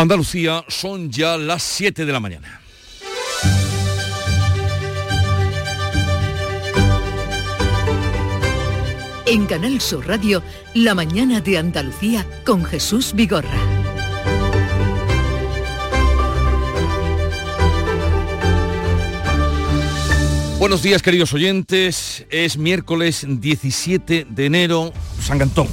Andalucía son ya las 7 de la mañana. En Canal Sur Radio, La mañana de Andalucía con Jesús Vigorra. Buenos días queridos oyentes, es miércoles 17 de enero, San Gantón.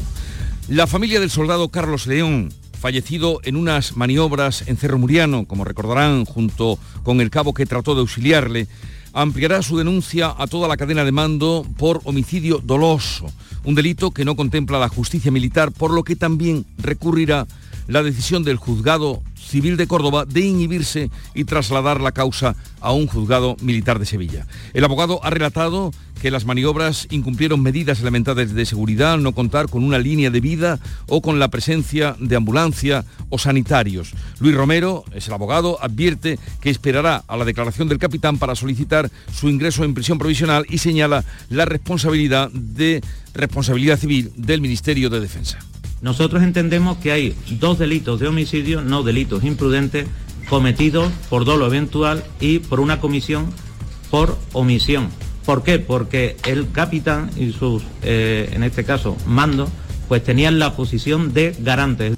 La familia del soldado Carlos León, fallecido en unas maniobras en Cerro Muriano, como recordarán, junto con el cabo que trató de auxiliarle, ampliará su denuncia a toda la cadena de mando por homicidio doloso, un delito que no contempla la justicia militar, por lo que también recurrirá la decisión del juzgado civil de Córdoba de inhibirse y trasladar la causa a un juzgado militar de Sevilla. El abogado ha relatado que las maniobras incumplieron medidas elementales de seguridad, no contar con una línea de vida o con la presencia de ambulancia o sanitarios. Luis Romero, es el abogado, advierte que esperará a la declaración del capitán para solicitar su ingreso en prisión provisional y señala la responsabilidad de responsabilidad civil del Ministerio de Defensa. Nosotros entendemos que hay dos delitos de homicidio, no delitos imprudentes, cometidos por dolo eventual y por una comisión por omisión. ¿Por qué? Porque el capitán y sus, eh, en este caso, mandos, pues tenían la posición de garantes.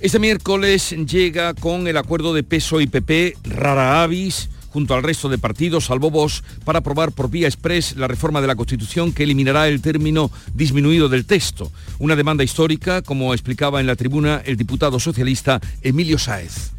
Este miércoles llega con el acuerdo de peso y PP rara avis junto al resto de partidos, salvo vos, para aprobar por vía express la reforma de la Constitución que eliminará el término disminuido del texto. Una demanda histórica, como explicaba en la tribuna el diputado socialista Emilio Sáez.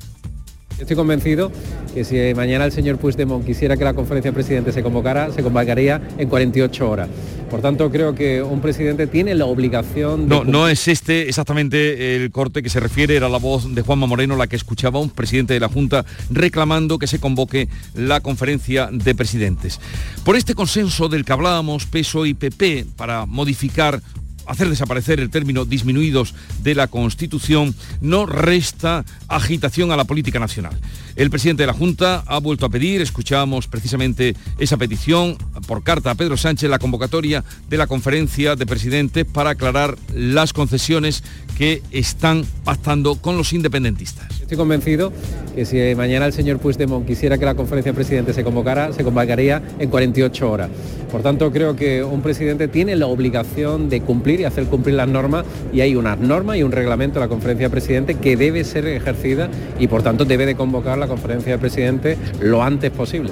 Estoy convencido que si mañana el señor Puigdemont quisiera que la conferencia de presidentes se convocara, se convocaría en 48 horas. Por tanto, creo que un presidente tiene la obligación de... No, no es este exactamente el corte que se refiere, era la voz de Juanma Moreno la que escuchaba un presidente de la Junta reclamando que se convoque la conferencia de presidentes. Por este consenso del que hablábamos, PESO y PP, para modificar hacer desaparecer el término disminuidos de la Constitución no resta agitación a la política nacional. El presidente de la Junta ha vuelto a pedir, escuchamos precisamente esa petición por carta a Pedro Sánchez, la convocatoria de la conferencia de presidentes para aclarar las concesiones que están pactando con los independentistas. Estoy convencido que si mañana el señor Puigdemont quisiera que la conferencia de presidentes se convocara, se convocaría en 48 horas. Por tanto, creo que un presidente tiene la obligación de cumplir y hacer cumplir las normas y hay unas normas y un reglamento de la conferencia de presidentes que debe ser ejercida y por tanto debe de convocar la conferencia de presidentes lo antes posible.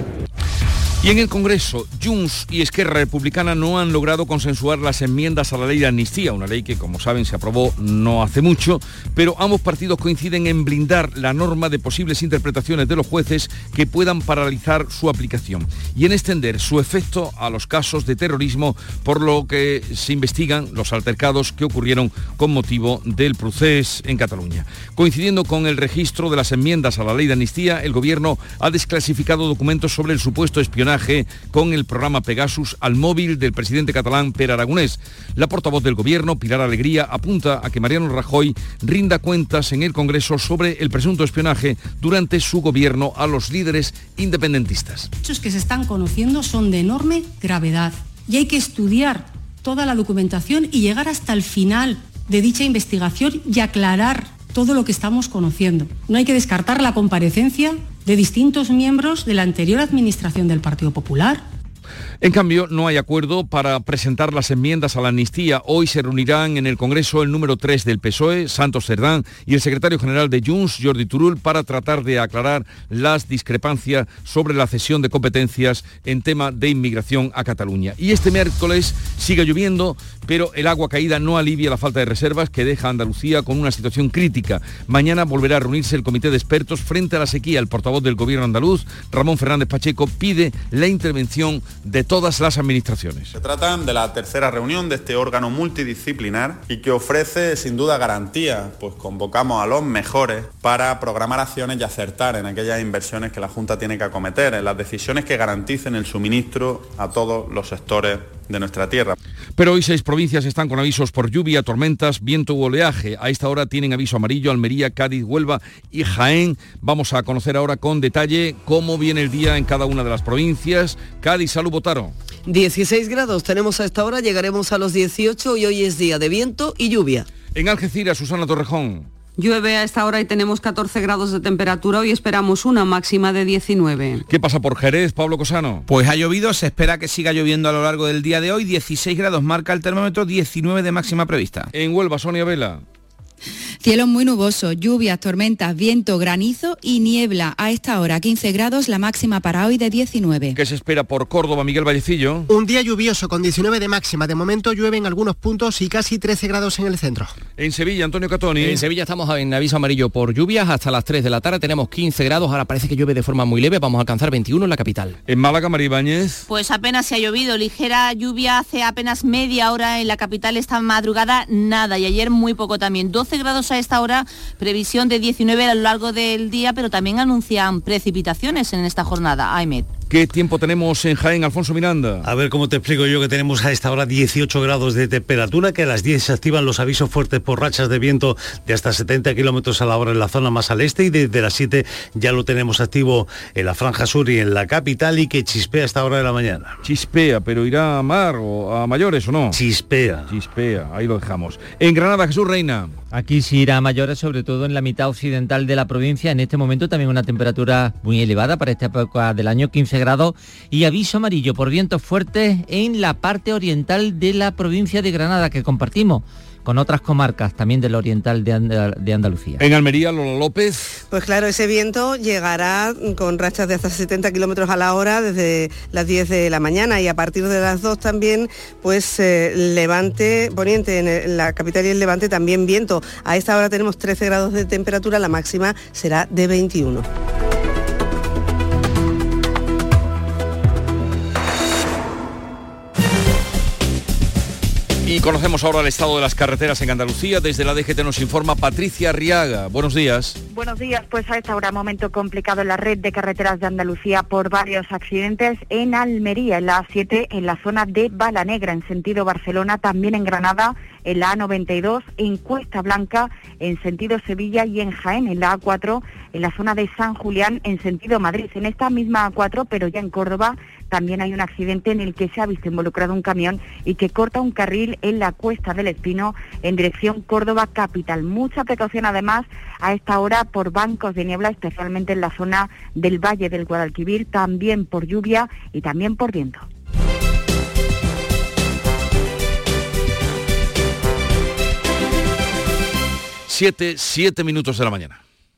Y en el Congreso, Junts y Esquerra Republicana no han logrado consensuar las enmiendas a la ley de amnistía, una ley que, como saben, se aprobó no hace mucho, pero ambos partidos coinciden en blindar la norma de posibles interpretaciones de los jueces que puedan paralizar su aplicación y en extender su efecto a los casos de terrorismo, por lo que se investigan los altercados que ocurrieron con motivo del proceso en Cataluña. Coincidiendo con el registro de las enmiendas a la ley de amnistía, el Gobierno ha desclasificado documentos sobre el supuesto espionaje con el programa Pegasus al móvil del presidente catalán Per Aragonés. La portavoz del gobierno, Pilar Alegría, apunta a que Mariano Rajoy rinda cuentas en el Congreso sobre el presunto espionaje durante su gobierno a los líderes independentistas. Los hechos que se están conociendo son de enorme gravedad y hay que estudiar toda la documentación y llegar hasta el final de dicha investigación y aclarar todo lo que estamos conociendo. No hay que descartar la comparecencia de distintos miembros de la anterior administración del Partido Popular en cambio, no hay acuerdo para presentar las enmiendas a la amnistía. Hoy se reunirán en el Congreso el número 3 del PSOE, Santos Cerdán, y el secretario general de Junts, Jordi Turul, para tratar de aclarar las discrepancias sobre la cesión de competencias en tema de inmigración a Cataluña. Y este miércoles sigue lloviendo, pero el agua caída no alivia la falta de reservas que deja a Andalucía con una situación crítica. Mañana volverá a reunirse el comité de expertos frente a la sequía. El portavoz del gobierno andaluz, Ramón Fernández Pacheco, pide la intervención de todas las administraciones. Se trata de la tercera reunión de este órgano multidisciplinar y que ofrece sin duda garantía, pues convocamos a los mejores para programar acciones y acertar en aquellas inversiones que la Junta tiene que acometer, en las decisiones que garanticen el suministro a todos los sectores de nuestra tierra. Pero hoy seis provincias están con avisos por lluvia, tormentas, viento u oleaje. A esta hora tienen aviso amarillo Almería, Cádiz, Huelva y Jaén. Vamos a conocer ahora con detalle cómo viene el día en cada una de las provincias. Cádiz, salud, Botaro. 16 grados tenemos a esta hora, llegaremos a los 18 y hoy es día de viento y lluvia. En Algeciras, Susana Torrejón. Llueve a esta hora y tenemos 14 grados de temperatura. Hoy esperamos una máxima de 19. ¿Qué pasa por Jerez, Pablo Cosano? Pues ha llovido, se espera que siga lloviendo a lo largo del día de hoy. 16 grados marca el termómetro, 19 de máxima prevista. En Huelva, Sonia Vela. Cielo muy nuboso, lluvias, tormentas, viento, granizo y niebla. A esta hora 15 grados, la máxima para hoy de 19. ¿Qué se espera por Córdoba, Miguel Vallecillo? Un día lluvioso con 19 de máxima. De momento llueve en algunos puntos y casi 13 grados en el centro. En Sevilla, Antonio Catoni. En Sevilla estamos en aviso amarillo por lluvias hasta las 3 de la tarde. Tenemos 15 grados. Ahora parece que llueve de forma muy leve. Vamos a alcanzar 21 en la capital. En Málaga, Maribáñez. Pues apenas se ha llovido. Ligera lluvia hace apenas media hora en la capital esta madrugada. Nada. Y ayer muy poco también. 12 grados a esta hora previsión de 19 a lo largo del día, pero también anuncian precipitaciones en esta jornada. ¿Qué tiempo tenemos en Jaén, Alfonso Miranda? A ver cómo te explico yo que tenemos a esta hora 18 grados de temperatura, que a las 10 se activan los avisos fuertes por rachas de viento de hasta 70 kilómetros a la hora en la zona más al este y desde las 7 ya lo tenemos activo en la franja sur y en la capital y que chispea a esta hora de la mañana. Chispea, pero irá a mar o a mayores o no? Chispea. Chispea, ahí lo dejamos. En Granada, Jesús Reina. Aquí sí irá a mayores, sobre todo en la mitad occidental de la provincia. En este momento también una temperatura muy elevada para esta época del año, 15 grados, y aviso amarillo por vientos fuertes en la parte oriental de la provincia de Granada que compartimos con otras comarcas también del oriental de, Andalucía. En Almería, Lola López. Pues claro, ese viento llegará con rachas de hasta 70 kilómetros a la hora desde las 10 de la mañana y a partir de las 2 también, pues eh, levante, poniente en, la capital y el levante también viento. A esta hora tenemos 13 grados de temperatura, la máxima será de 21. Y conocemos ahora el estado de las carreteras en Andalucía. Desde la DGT nos informa Patricia Arriaga. Buenos días. Buenos días. Pues a esta hora momento complicado en la red de carreteras de Andalucía por varios accidentes en Almería, en la A7, en la zona de Bala Negra, en sentido Barcelona, también en Granada, en la A92, en Cuesta Blanca, en sentido Sevilla y en Jaén, en la A4, en la zona de San Julián, en sentido Madrid. En esta misma A4, pero ya en Córdoba, también hay un accidente en el que se ha visto involucrado un camión y que corta un carril en la Cuesta del Espino en dirección Córdoba Capital. Mucha precaución además a esta hora por bancos de niebla, especialmente en la zona del Valle del Guadalquivir, también por lluvia y también por viento. Siete, siete minutos de la mañana.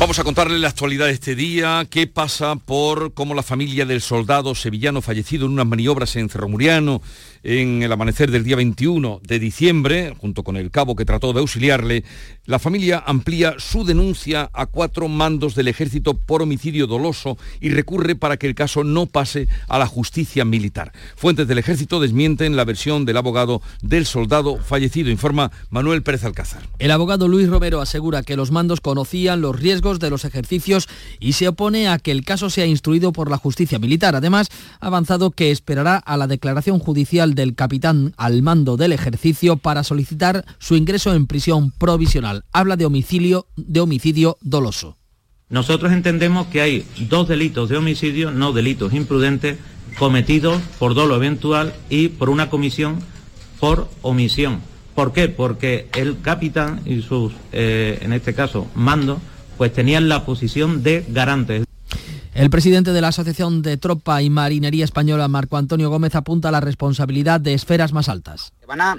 Vamos a contarle la actualidad de este día, qué pasa por cómo la familia del soldado sevillano fallecido en unas maniobras en Cerro Muriano en el amanecer del día 21 de diciembre, junto con el cabo que trató de auxiliarle, la familia amplía su denuncia a cuatro mandos del ejército por homicidio doloso y recurre para que el caso no pase a la justicia militar. Fuentes del ejército desmienten la versión del abogado del soldado fallecido, informa Manuel Pérez Alcázar. El abogado Luis Romero asegura que los mandos conocían los riesgos de los ejercicios y se opone a que el caso sea instruido por la justicia militar. Además, ha avanzado que esperará a la declaración judicial del capitán al mando del ejercicio para solicitar su ingreso en prisión provisional. Habla de homicidio, de homicidio doloso. Nosotros entendemos que hay dos delitos de homicidio, no delitos imprudentes, cometidos por dolo eventual y por una comisión por omisión. ¿Por qué? Porque el capitán y sus, eh, en este caso, mandos, pues tenían la posición de garantes. El presidente de la Asociación de Tropa y Marinería Española, Marco Antonio Gómez, apunta a la responsabilidad de esferas más altas. Van a,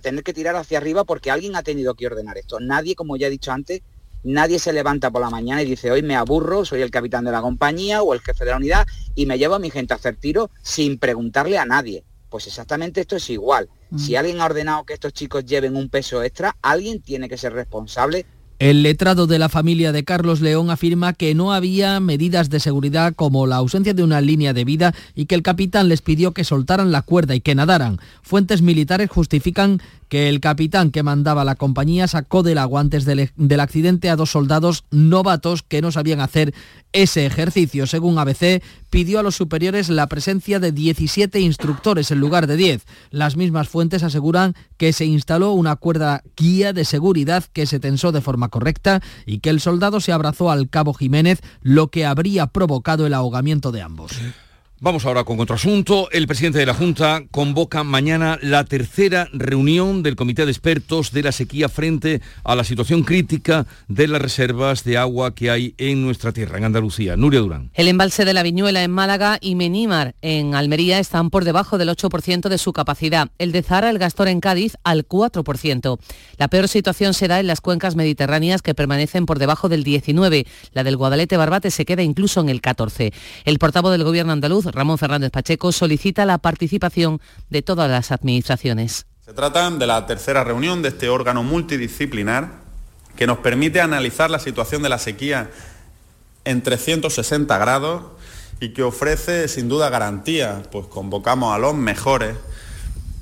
tener que tirar hacia arriba porque alguien ha tenido que ordenar esto. Nadie, como ya he dicho antes, nadie se levanta por la mañana y dice, hoy me aburro, soy el capitán de la compañía o el jefe de la unidad y me llevo a mi gente a hacer tiro sin preguntarle a nadie. Pues exactamente esto es igual. Mm. Si alguien ha ordenado que estos chicos lleven un peso extra, alguien tiene que ser responsable El letrado de la familia de Carlos León afirma que no había medidas de seguridad como la ausencia de una línea de vida y que el capitán les pidió que soltaran la cuerda y que nadaran. Fuentes militares justifican que el capitán que mandaba la compañía sacó del agua antes del, del, accidente a dos soldados novatos que no sabían hacer ese ejercicio. Según ABC, pidió a los superiores la presencia de 17 instructores en lugar de 10. Las mismas fuentes aseguran que se instaló una cuerda guía de seguridad que se tensó de forma correcta y que el soldado se abrazó al cabo Jiménez, lo que habría provocado el ahogamiento de ambos. Vamos ahora con otro asunto. El presidente de la Junta convoca mañana la tercera reunión del Comité de Expertos de la sequía frente a la situación crítica de las reservas de agua que hay en nuestra tierra, en Andalucía. Nuria Durán. El embalse de la Viñuela en Málaga y Menímar en Almería están por debajo del 8% de su capacidad. El de Zara, el Gastor en Cádiz, al 4%. La peor situación se da en las cuencas mediterráneas que permanecen por debajo del 19%. La del Guadalete Barbate se queda incluso en el 14%. El portavoz del Gobierno andaluz Ramón Fernández Pacheco, solicita la participación de todas las administraciones. Se trata de la tercera reunión de este órgano multidisciplinar que nos permite analizar la situación de la sequía en 360 grados y que ofrece sin duda garantía, pues convocamos a los mejores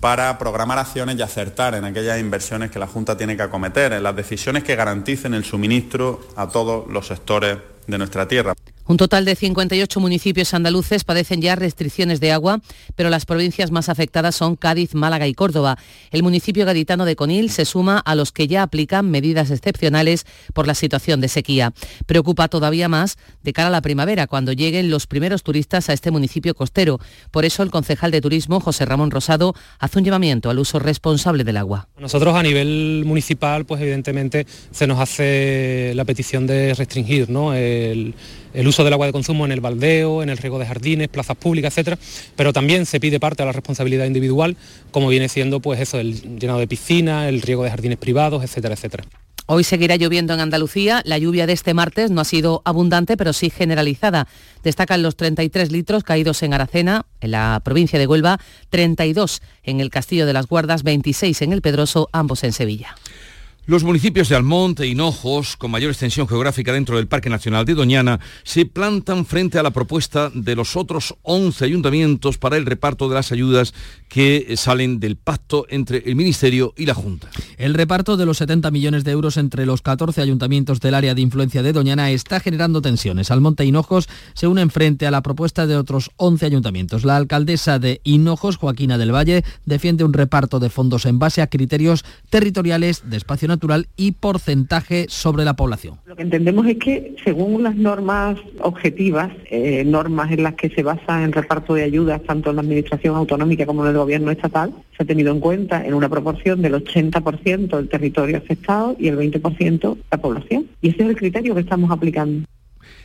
para programar acciones y acertar en aquellas inversiones que la Junta tiene que acometer, en las decisiones que garanticen el suministro a todos los sectores de nuestra tierra. Un total de 58 municipios andaluces padecen ya restricciones de agua, pero las provincias más afectadas son Cádiz, Málaga y Córdoba. El municipio gaditano de Conil se suma a los que ya aplican medidas excepcionales por la situación de sequía. Preocupa todavía más de cara a la primavera, cuando lleguen los primeros turistas a este municipio costero. Por eso el concejal de turismo, José Ramón Rosado, hace un llamamiento al uso responsable del agua. Nosotros a nivel municipal, pues evidentemente se nos hace la petición de restringir ¿no? el el uso del agua de consumo en el baldeo, en el riego de jardines, plazas públicas, etcétera, pero también se pide parte a la responsabilidad individual, como viene siendo pues eso, el llenado de piscinas, el riego de jardines privados, etcétera, etcétera. Hoy seguirá lloviendo en Andalucía. La lluvia de este martes no ha sido abundante, pero sí generalizada. Destacan los 33 litros caídos en Aracena, en la provincia de Huelva, 32 en el Castillo de las Guardas, 26 en el Pedroso, ambos en Sevilla. Los municipios de Almonte e Hinojos, con mayor extensión geográfica dentro del Parque Nacional de Doñana, se plantan frente a la propuesta de los otros 11 ayuntamientos para el reparto de las ayudas que salen del pacto entre el Ministerio y la Junta. El reparto de los 70 millones de euros entre los 14 ayuntamientos del área de influencia de Doñana está generando tensiones. Almonte e Hinojos se unen frente a la propuesta de otros 11 ayuntamientos. La alcaldesa de Hinojos, Joaquina del Valle, defiende un reparto de fondos en base a criterios territoriales de espacio natural y porcentaje sobre la población. Lo que entendemos es que según las normas objetivas, eh, normas en las que se basa el reparto de ayudas tanto en la administración autonómica como en el gobierno estatal, se ha tenido en cuenta en una proporción del 80% el territorio afectado y el 20% la población. Y ese es el criterio que estamos aplicando.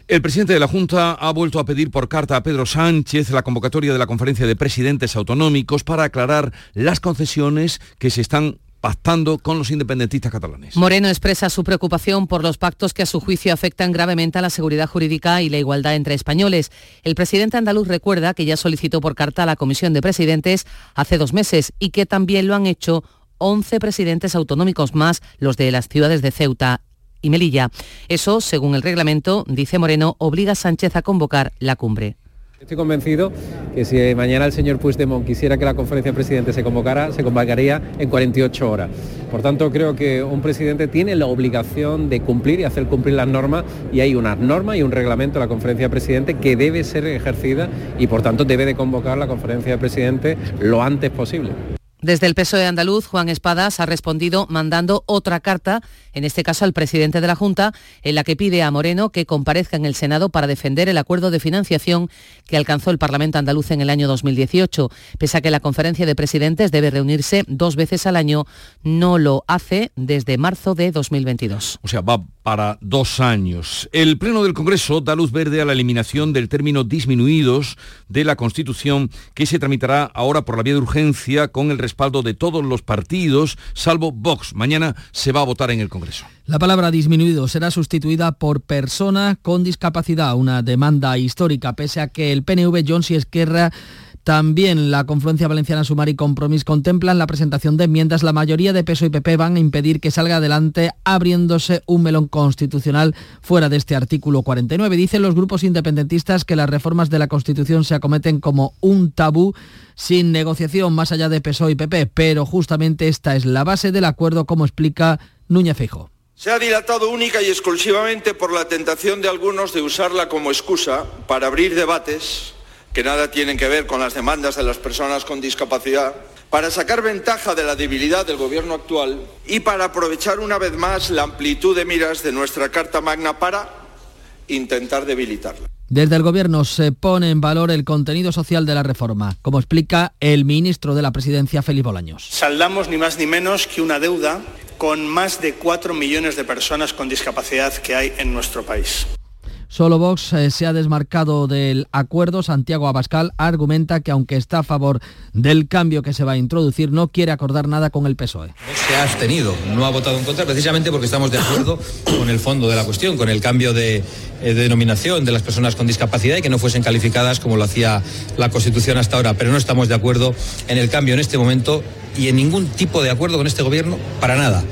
El presidente de la Junta ha vuelto a pedir por carta a Pedro Sánchez la convocatoria de la conferencia de presidentes autonómicos para aclarar las concesiones que se están pactando con los independentistas catalanes. Moreno expresa su preocupación por los pactos que a su juicio afectan gravemente a la seguridad jurídica y la igualdad entre españoles. El presidente andaluz recuerda que ya solicitó por carta a la Comisión de Presidentes hace dos meses y que también lo han hecho 11 presidentes autonómicos más, los de las ciudades de Ceuta y Melilla. Eso, según el reglamento, dice Moreno, obliga a Sánchez a convocar la cumbre. Estoy convencido que si mañana el señor Puigdemont quisiera que la conferencia de presidentes se convocara, se convocaría en 48 horas. Por tanto, creo que un presidente tiene la obligación de cumplir y hacer cumplir las normas y hay unas normas y un reglamento de la conferencia de presidentes que debe ser ejercida y por tanto debe de convocar la conferencia de presidentes lo antes posible. Desde el PSOE andaluz, Juan Espadas ha respondido mandando otra carta, en este caso al presidente de la Junta, en la que pide a Moreno que comparezca en el Senado para defender el acuerdo de financiación que alcanzó el Parlamento andaluz en el año 2018. Pese a que la conferencia de presidentes debe reunirse dos veces al año, no lo hace desde marzo de 2022. O sea, va para dos años. El Pleno del Congreso da luz verde a la eliminación del término disminuidos de la Constitución que se tramitará ahora por la vía de urgencia con el respaldo de todos los partidos, salvo Vox. Mañana se va a votar en el Congreso. La palabra disminuido será sustituida por persona con discapacidad, una demanda histórica, pese a que el PNV Jones y Esquerra También la Confluencia Valenciana Sumar y Compromís contemplan la presentación de enmiendas. La mayoría de PSOE y PP van a impedir que salga adelante abriéndose un melón constitucional fuera de este artículo 49. Dicen los grupos independentistas que las reformas de la Constitución se acometen como un tabú sin negociación más allá de PSOE y PP, pero justamente esta es la base del acuerdo, como explica Núñez Feijóo. Se ha dilatado única y exclusivamente por la tentación de algunos de usarla como excusa para abrir debates que nada tienen que ver con las demandas de las personas con discapacidad, para sacar ventaja de la debilidad del gobierno actual y para aprovechar una vez más la amplitud de miras de nuestra Carta Magna para intentar debilitarla. Desde el Gobierno se pone en valor el contenido social de la reforma, como explica el ministro de la Presidencia, Felipe Bolaños. Saldamos ni más ni menos que una deuda con más de 4 millones de personas con discapacidad que hay en nuestro país. Solo Vox eh, se ha desmarcado del acuerdo. Santiago Abascal argumenta que aunque está a favor del cambio que se va a introducir, no quiere acordar nada con el PSOE. Se ha abstenido, no ha votado en contra precisamente porque estamos de acuerdo con el fondo de la cuestión, con el cambio de, eh, denominación de las personas con discapacidad y que no fuesen calificadas como lo hacía la Constitución hasta ahora. Pero no estamos de acuerdo en el cambio en este momento y en ningún tipo de acuerdo con este gobierno para nada.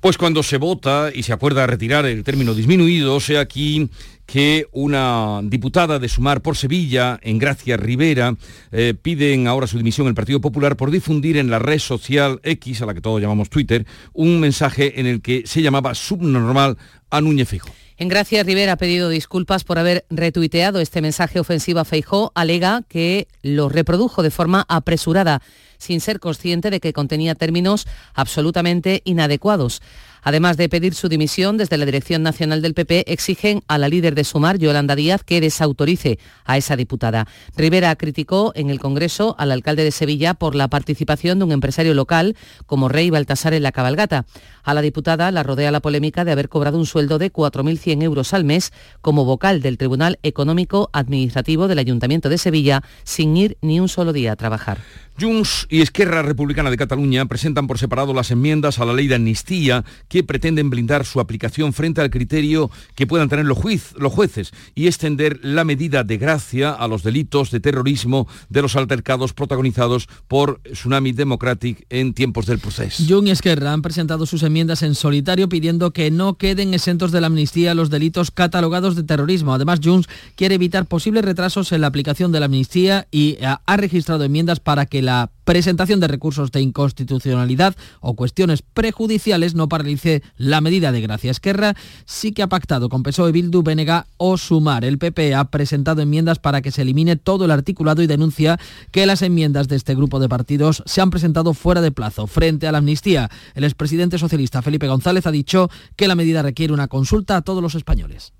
Pues cuando se vota y se acuerda retirar el término disminuido, sea aquí que una diputada de Sumar por Sevilla, en Gracia Rivera, eh, piden ahora su dimisión el Partido Popular por difundir en la red social X, a la que todos llamamos Twitter, un mensaje en el que se llamaba subnormal a Núñez Fijo. En Gracia Rivera ha pedido disculpas por haber retuiteado este mensaje ofensivo a Feijó. Alega que lo reprodujo de forma apresurada, sin ser consciente de que contenía términos absolutamente inadecuados. Además de pedir su dimisión, desde la Dirección Nacional del PP exigen a la líder de Sumar, Yolanda Díaz, que desautorice a esa diputada. Rivera criticó en el Congreso al alcalde de Sevilla por la participación de un empresario local como Rey Baltasar en la cabalgata. A la diputada la rodea la polémica de haber cobrado un sueldo de 4.100 euros al mes como vocal del Tribunal Económico Administrativo del Ayuntamiento de Sevilla sin ir ni un solo día a trabajar. Junts y Esquerra Republicana de Cataluña presentan por separado las enmiendas a la ley de amnistía que pretenden blindar su aplicación frente al criterio que puedan tener los, los jueces y extender la medida de gracia a los delitos de terrorismo de los altercados protagonizados por Tsunami Democratic en tiempos del proceso. Junts y Esquerra han presentado sus enmiendas en solitario pidiendo que no queden exentos de la amnistía los delitos catalogados de terrorismo. Además, Junts quiere evitar posibles retrasos en la aplicación de la amnistía y ha registrado enmiendas para que la la presentación de recursos de inconstitucionalidad o cuestiones prejudiciales no paralice la medida de gracia. Esquerra sí que ha pactado con PSOE, Bildu, Benega o Sumar. El PP ha presentado enmiendas para que se elimine todo el articulado y denuncia que las enmiendas de este grupo de partidos se han presentado fuera de plazo. Frente a la amnistía, el expresidente socialista Felipe González ha dicho que la medida requiere una consulta a todos los españoles.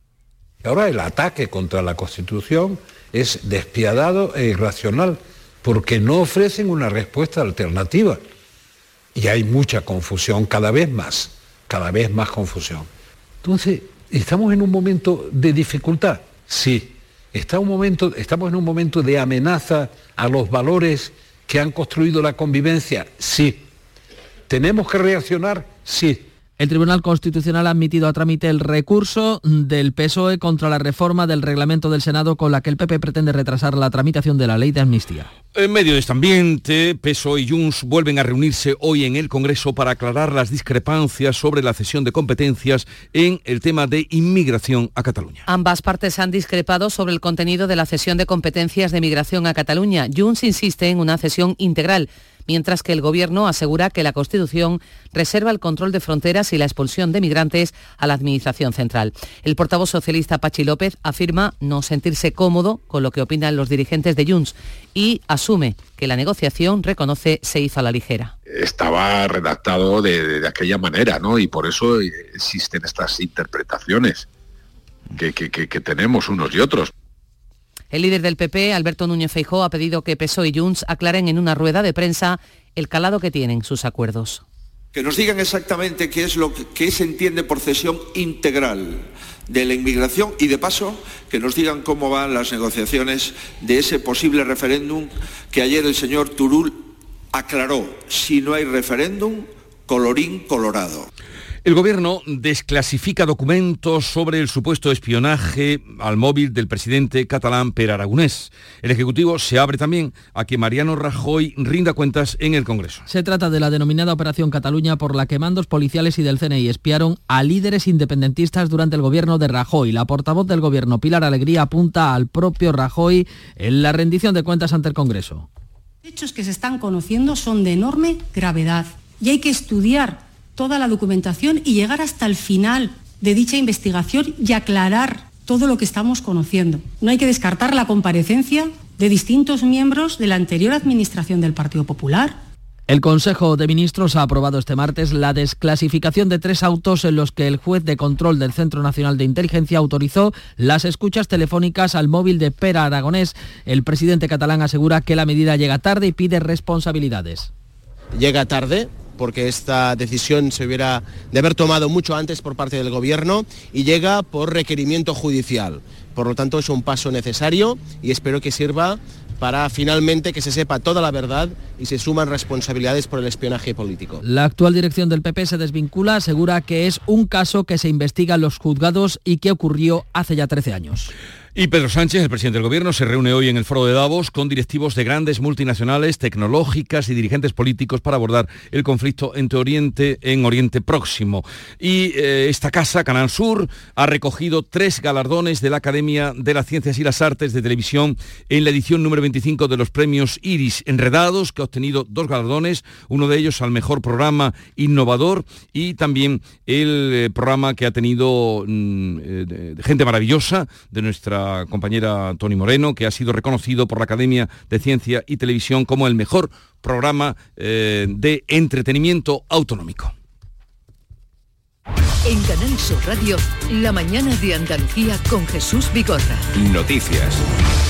Ahora el ataque contra la Constitución es despiadado e irracional porque no ofrecen una respuesta alternativa. Y hay mucha confusión, cada vez más, cada vez más confusión. Entonces, ¿estamos en un momento de dificultad? Sí. ¿Está un momento, ¿Estamos en un momento de amenaza a los valores que han construido la convivencia? Sí. ¿Tenemos que reaccionar? Sí. El Tribunal Constitucional ha admitido a trámite el recurso del PSOE contra la reforma del reglamento del Senado con la que el PP pretende retrasar la tramitación de la ley de amnistía. En medio de este ambiente, PSOE y Junts vuelven a reunirse hoy en el Congreso para aclarar las discrepancias sobre la cesión de competencias en el tema de inmigración a Cataluña. Ambas partes han discrepado sobre el contenido de la cesión de competencias de migración a Cataluña. Junts insiste en una cesión integral mientras que el Gobierno asegura que la Constitución reserva el control de fronteras y la expulsión de migrantes a la Administración Central. El portavoz socialista Pachi López afirma no sentirse cómodo con lo que opinan los dirigentes de Junts y asume que la negociación, reconoce, se hizo a la ligera. Estaba redactado de, aquella manera, ¿no? Y por eso existen estas interpretaciones que tenemos unos y otros. El líder del PP, Alberto Núñez Feijó, ha pedido que PSOE y Junts aclaren en una rueda de prensa el calado que tienen sus acuerdos. Que nos digan exactamente qué es lo que, se entiende por cesión integral de la inmigración y de paso que nos digan cómo van las negociaciones de ese posible referéndum que ayer el señor Turul aclaró. Si no hay referéndum, colorín colorado. El gobierno desclasifica documentos sobre el supuesto espionaje al móvil del presidente catalán Per Aragonés. El Ejecutivo se abre también a que Mariano Rajoy rinda cuentas en el Congreso. Se trata de la denominada Operación Cataluña por la que mandos policiales y del CNI espiaron a líderes independentistas durante el gobierno de Rajoy. La portavoz del gobierno, Pilar Alegría, apunta al propio Rajoy en la rendición de cuentas ante el Congreso. Los hechos que se están conociendo son de enorme gravedad y hay que estudiar toda la documentación y llegar hasta el final de dicha investigación y aclarar todo lo que estamos conociendo. No hay que descartar la comparecencia de distintos miembros de la anterior administración del Partido Popular, el Consejo de Ministros ha aprobado este martes la desclasificación de tres autos en los que el juez de control del Centro Nacional de Inteligencia autorizó las escuchas telefónicas al móvil de Pera Aragonés. El presidente catalán asegura que la medida llega tarde y pide responsabilidades. Llega tarde porque esta decisión se hubiera de haber tomado mucho antes por parte del Gobierno y llega por requerimiento judicial. Por lo tanto, es un paso necesario y espero que sirva para finalmente que se sepa toda la verdad y se suman responsabilidades por el espionaje político. La actual dirección del PP se desvincula, asegura que es un caso que se investiga en los juzgados y que ocurrió hace ya 13 años. Y Pedro Sánchez, el presidente del Gobierno, se reúne hoy en el foro de Davos con directivos de grandes multinacionales tecnológicas y dirigentes políticos para abordar el conflicto entre Oriente en Oriente Próximo. Y eh, esta casa, Canal Sur, ha recogido tres galardones de la Academia de las Ciencias y las Artes de Televisión en la edición número 25 de los premios Iris Enredados, que ha obtenido dos galardones, uno de ellos al mejor programa innovador y también el eh, programa que ha tenido mm, eh, gente maravillosa de nuestra compañera Tony Moreno, que ha sido reconocido por la Academia de Ciencia y Televisión como el mejor programa eh, de entretenimiento autonómico. En Canal Sur Radio, la mañana de Andalucía con Jesús Bigorra. Noticias.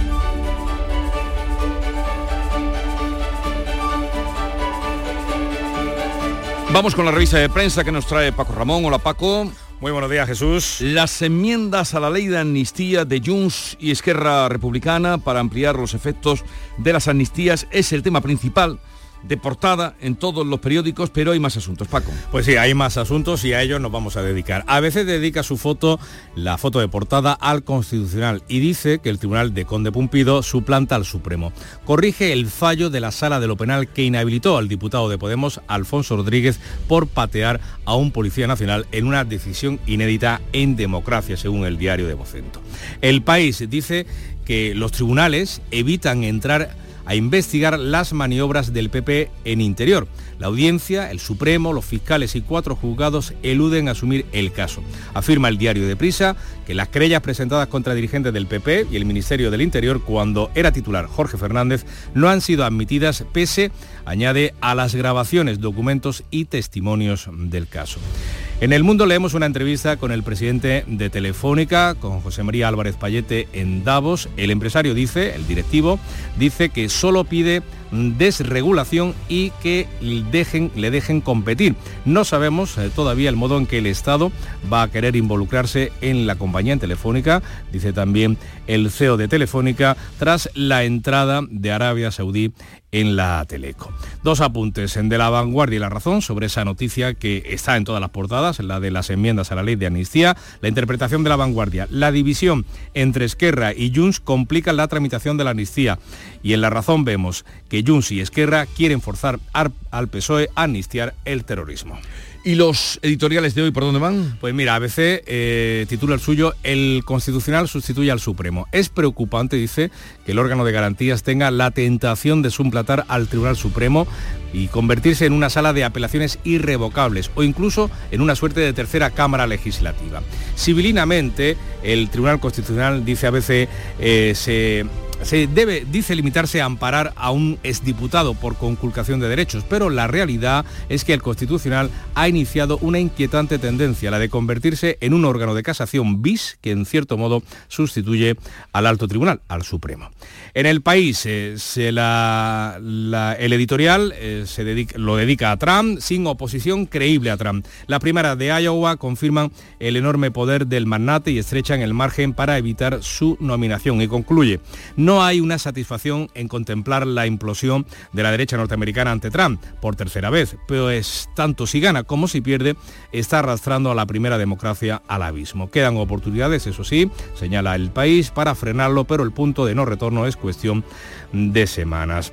Vamos con la revista de prensa que nos trae Paco Ramón. Hola Paco. Muy buenos días Jesús. Las enmiendas a la ley de amnistía de Junts y Esquerra Republicana para ampliar los efectos de las amnistías es el tema principal de portada en todos los periódicos, pero hay más asuntos, Paco. Pues sí, hay más asuntos y a ellos nos vamos a dedicar. A veces dedica su foto, la foto de portada, al Constitucional y dice que el Tribunal de Conde Pumpido suplanta al Supremo. Corrige el fallo de la Sala de lo Penal que inhabilitó al diputado de Podemos, Alfonso Rodríguez, por patear a un policía nacional en una decisión inédita en democracia, según el diario de Vocento. El país dice que los tribunales evitan entrar a investigar las maniobras del PP en interior. La audiencia, el Supremo, los fiscales y cuatro juzgados eluden asumir el caso. Afirma el diario de Prisa que las querellas presentadas contra dirigentes del PP y el Ministerio del Interior cuando era titular Jorge Fernández no han sido admitidas pese, añade, a las grabaciones, documentos y testimonios del caso. En el mundo leemos una entrevista con el presidente de Telefónica, con José María Álvarez Payete en Davos. El empresario dice, el directivo, dice que solo pide desregulación y que dejen, le dejen competir. No sabemos eh, todavía el modo en que el Estado va a querer involucrarse en la compañía en Telefónica, dice también el CEO de Telefónica, tras la entrada de Arabia Saudí en la Teleco. Dos apuntes en de la vanguardia y la razón sobre esa noticia que está en todas las portadas, la de las enmiendas a la ley de amnistía, la interpretación de la vanguardia. La división entre Esquerra y Junts complica la tramitación de la amnistía y en la razón vemos que Junts y Esquerra quieren forzar al PSOE a amnistiar el terrorismo. ¿Y los editoriales de hoy por dónde van? Pues mira, ABC eh, titula el suyo El Constitucional sustituye al Supremo. Es preocupante, dice, que el órgano de garantías tenga la tentación de suplantar al Tribunal Supremo y convertirse en una sala de apelaciones irrevocables o incluso en una suerte de tercera Cámara Legislativa. Civilinamente, el Tribunal Constitucional, dice ABC, eh, se se debe, dice, limitarse a amparar a un exdiputado por conculcación de derechos, pero la realidad es que el Constitucional ha iniciado una inquietante tendencia, la de convertirse en un órgano de casación bis que en cierto modo sustituye al alto tribunal, al Supremo. En el país, eh, el editorial eh, se lo dedica a Trump sin oposición creíble a Trump. La primera de Iowa confirman el enorme poder del magnate y estrechan el margen para evitar su nominación y concluye, hay una satisfacción en contemplar la implosión de la derecha norteamericana ante Trump por tercera vez, pero es tanto si gana como si pierde, está arrastrando a la primera democracia al abismo. Quedan oportunidades, eso sí, señala el país, para frenarlo, pero el punto de no retorno es cuestión de semanas.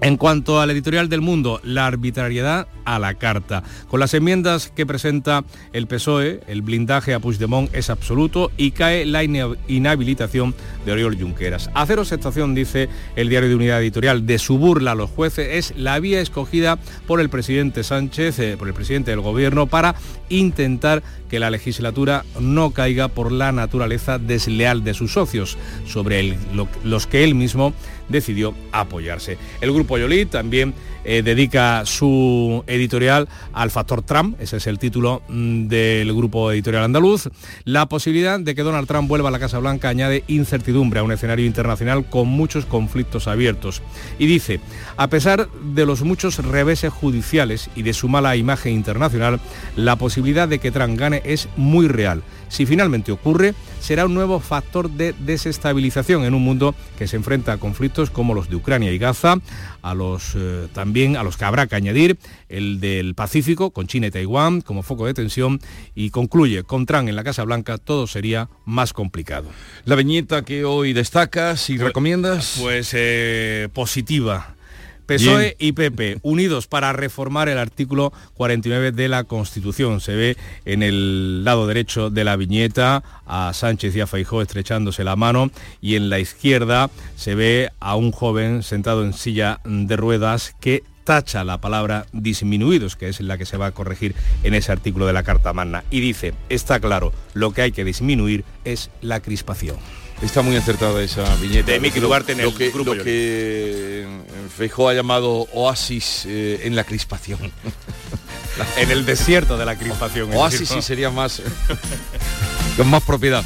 En cuanto al editorial del mundo, la arbitrariedad a la carta. Con las enmiendas que presenta el PSOE, el blindaje a Puigdemont es absoluto y cae la inhabilitación de Oriol Junqueras. Hacer aceptación, dice el diario de Unidad Editorial, de su burla a los jueces es la vía escogida por el presidente Sánchez, eh, por el presidente del gobierno, para intentar que la legislatura no caiga por la naturaleza desleal de sus socios, sobre los que él mismo decidió apoyarse. El grupo Yolí también eh, dedica su editorial al factor Trump, ese es el título mm, del grupo editorial andaluz. La posibilidad de que Donald Trump vuelva a la Casa Blanca añade incertidumbre a un escenario internacional con muchos conflictos abiertos. Y dice, a pesar de los muchos reveses judiciales y de su mala imagen internacional, la posibilidad de que Trump gane es muy real. Si finalmente ocurre, será un nuevo factor de desestabilización en un mundo que se enfrenta a conflictos como los de Ucrania y Gaza, a los eh, también a los que habrá que añadir el del Pacífico con China y Taiwán como foco de tensión y concluye con Trump en la Casa Blanca todo sería más complicado. La viñeta que hoy destacas y pues, recomiendas, pues eh, positiva PSOE y PP, unidos para reformar el artículo 49 de la Constitución. Se ve en el lado derecho de la viñeta a Sánchez y a Feijó estrechándose la mano y en la izquierda se ve a un joven sentado en silla de ruedas que tacha la palabra disminuidos, que es la que se va a corregir en ese artículo de la Carta Magna. Y dice, está claro, lo que hay que disminuir es la crispación. Está muy acertada esa viñeta. De Miki Lugar en el lo que, grupo lo que Feijó ha llamado oasis eh, en la crispación. en el desierto de la crispación. Oasis sí sería más con más propiedad.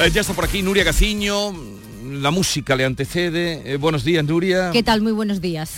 Eh, ya está por aquí Nuria Gaciño, la música le antecede. Eh, buenos días, Nuria. ¿Qué tal? Muy buenos días.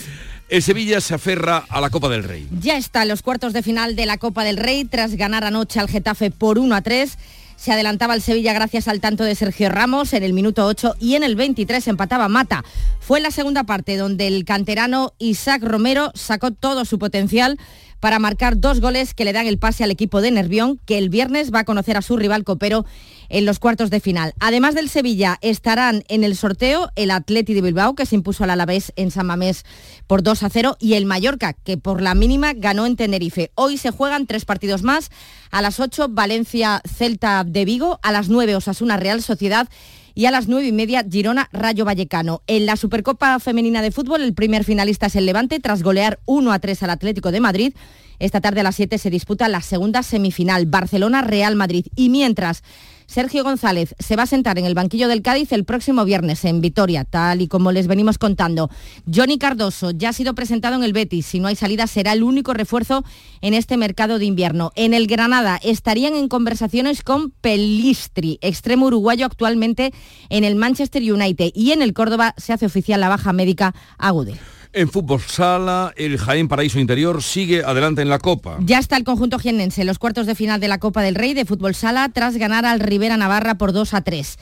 El Sevilla se aferra a la Copa del Rey. Ya está en los cuartos de final de la Copa del Rey tras ganar anoche al Getafe por 1 a 3 se adelantaba el Sevilla gracias al tanto de Sergio Ramos en el minuto 8 y en el 23 empataba Mata. Fue en la segunda parte donde el canterano Isaac Romero sacó todo su potencial para marcar dos goles que le dan el pase al equipo de Nervión, que el viernes va a conocer a su rival copero en los cuartos de final. Además del Sevilla, estarán en el sorteo el Atleti de Bilbao, que se impuso al Alavés en San Mamés por 2 a 0, y el Mallorca, que por la mínima ganó en Tenerife. Hoy se juegan tres partidos más. A las 8, Valencia Celta de Vigo. A las 9, Osasuna Real Sociedad y a las nueve y media Girona Rayo Vallecano. En la Supercopa Femenina de Fútbol el primer finalista es el Levante tras golear 1 a 3 al Atlético de Madrid. Esta tarde a las 7 se disputa la segunda semifinal Barcelona-Real Madrid y mientras Sergio González se va a sentar en el banquillo del Cádiz el próximo viernes en Vitoria, tal y como les venimos contando. Johnny Cardoso ya ha sido presentado en el Betis. Si no hay salida, será el único refuerzo en este mercado de invierno. En el Granada estarían en conversaciones con Pelistri, extremo uruguayo actualmente en el Manchester United. Y en el Córdoba se hace oficial la baja médica Agude. En fútbol sala, el Jaén Paraíso Interior sigue adelante en la Copa. Ya está el conjunto jiennense en los cuartos de final de la Copa del Rey de fútbol sala tras ganar al Rivera Navarra por 2 a 3.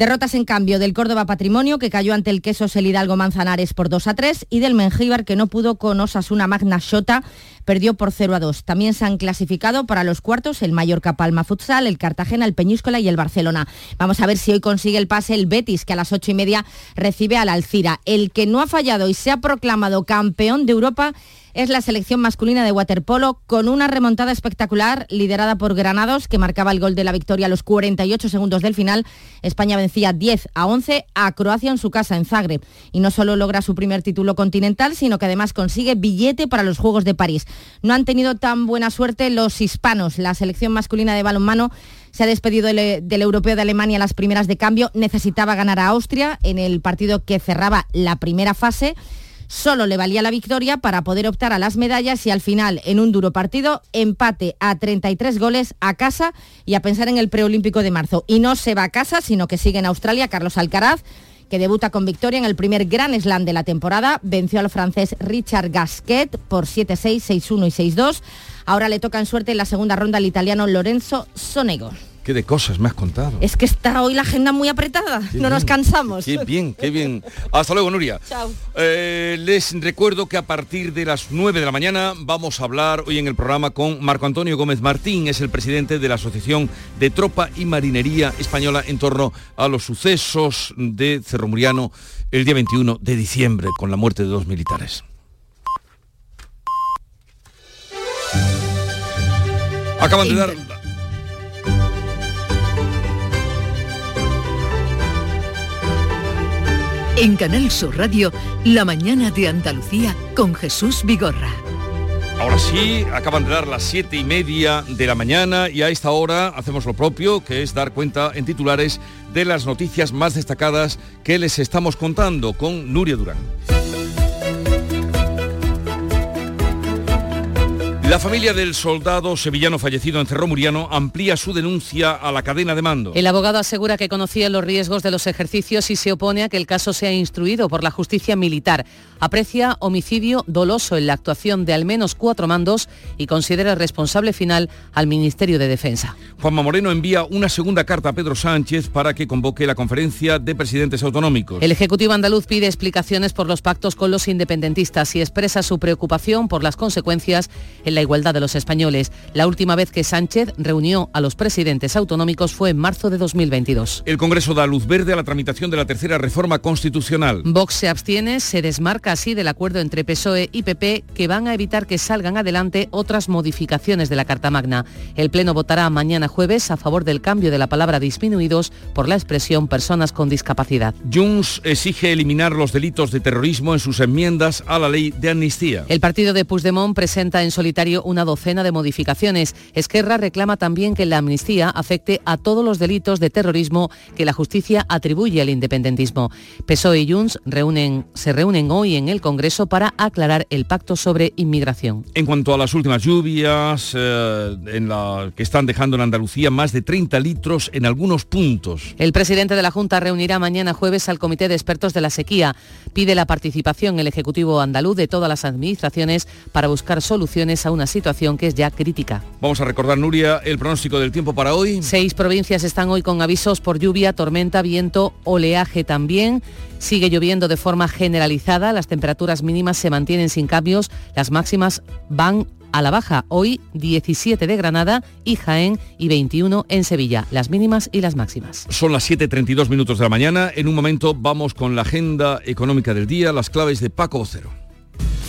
Derrotas en cambio del Córdoba Patrimonio, que cayó ante el Queso el Hidalgo Manzanares por 2 a 3, y del Mengíbar, que no pudo con Osasuna Magna Shota, perdió por 0 a 2. También se han clasificado para los cuartos el Mallorca Palma Futsal, el Cartagena, el Peñíscola y el Barcelona. Vamos a ver si hoy consigue el pase el Betis, que a las ocho y media recibe al Alcira. El que no ha fallado y se ha proclamado campeón de Europa es la selección masculina de waterpolo con una remontada espectacular liderada por Granados que marcaba el gol de la victoria a los 48 segundos del final. España vencía 10 a 11 a Croacia en su casa en Zagreb y no solo logra su primer título continental, sino que además consigue billete para los Juegos de París. No han tenido tan buena suerte los hispanos. La selección masculina de balonmano Se ha despedido del, del europeo de Alemania las primeras de cambio. Necesitaba ganar a Austria en el partido que cerraba la primera fase. Solo le valía la victoria para poder optar a las medallas y al final, en un duro partido, empate a 33 goles a casa y a pensar en el preolímpico de marzo. Y no se va a casa, sino que sigue en Australia Carlos Alcaraz que debuta con victoria en el primer Grand Slam de la temporada. Venció al francés Richard Gasquet por 7-6, 6-1 y 6-2. Ahora le toca en suerte en la segunda ronda al italiano Lorenzo Sonego. ¿Qué de cosas me has contado? Es que está hoy la agenda muy apretada, Qué no nos cansamos. Qué bien, qué bien. Hasta luego, Nuria. Chao. Eh, les recuerdo que a partir de las 9 de la mañana vamos a hablar hoy en el programa con Marco Antonio Gómez Martín, es el presidente de la Asociación de Tropa y Marinería Española en torno a los sucesos de Cerro Muriano el día 21 de diciembre con la muerte de dos militares. Acaban de dar En Canal Sur Radio, La mañana de Andalucía con Jesús Vigorra. Ahora sí, acaban de dar las siete y media de la mañana y a esta hora hacemos lo propio, que es dar cuenta en titulares de las noticias más destacadas que les estamos contando con Nuria Durán. La familia del soldado sevillano fallecido en Cerro Muriano amplía su denuncia a la cadena de mando. El abogado asegura que conocía los riesgos de los ejercicios y se opone a que el caso sea instruido por la justicia militar. Aprecia homicidio doloso en la actuación de al menos cuatro mandos y considera responsable final al Ministerio de Defensa. Juanma Moreno envía una segunda carta a Pedro Sánchez para que convoque la conferencia de presidentes autonómicos. El Ejecutivo andaluz pide explicaciones por los pactos con los independentistas y expresa su preocupación por las consecuencias en la igualdad de los españoles. La última vez que Sánchez reunió a los presidentes autonómicos fue en marzo de 2022. El Congreso da luz verde a la tramitación de la tercera reforma constitucional. Vox se abstiene, se desmarca así del acuerdo entre PSOE y PP que van a evitar que salgan adelante otras modificaciones de la Carta Magna. El Pleno votará mañana jueves a favor del cambio de la palabra disminuidos por la expresión personas con discapacidad. Junts exige eliminar los delitos de terrorismo en sus enmiendas a la ley de amnistía. El partido de Puigdemont presenta en solitario una docena de modificaciones. Esquerra reclama también que la amnistía afecte a todos los delitos de terrorismo que la justicia atribuye al independentismo. PSOE y Junts reúnen, se reúnen hoy en el Congreso para aclarar el pacto sobre inmigración. En cuanto a las últimas lluvias eh, en la que están dejando en Andalucía más de 30 litros en algunos puntos. El presidente de la Junta reunirá mañana jueves al Comité de Expertos de la Sequía. Pide la participación el Ejecutivo andaluz de todas las administraciones para buscar soluciones a una situación que es ya crítica. Vamos a recordar, Nuria, el pronóstico del tiempo para hoy. Seis provincias están hoy con avisos por lluvia, tormenta, viento, oleaje también. Sigue lloviendo de forma generalizada, las temperaturas mínimas se mantienen sin cambios, las máximas van a la baja. Hoy 17 de Granada y Jaén y 21 en Sevilla, las mínimas y las máximas. Son las 7.32 minutos de la mañana. En un momento vamos con la agenda económica del día, las claves de Paco Vocero.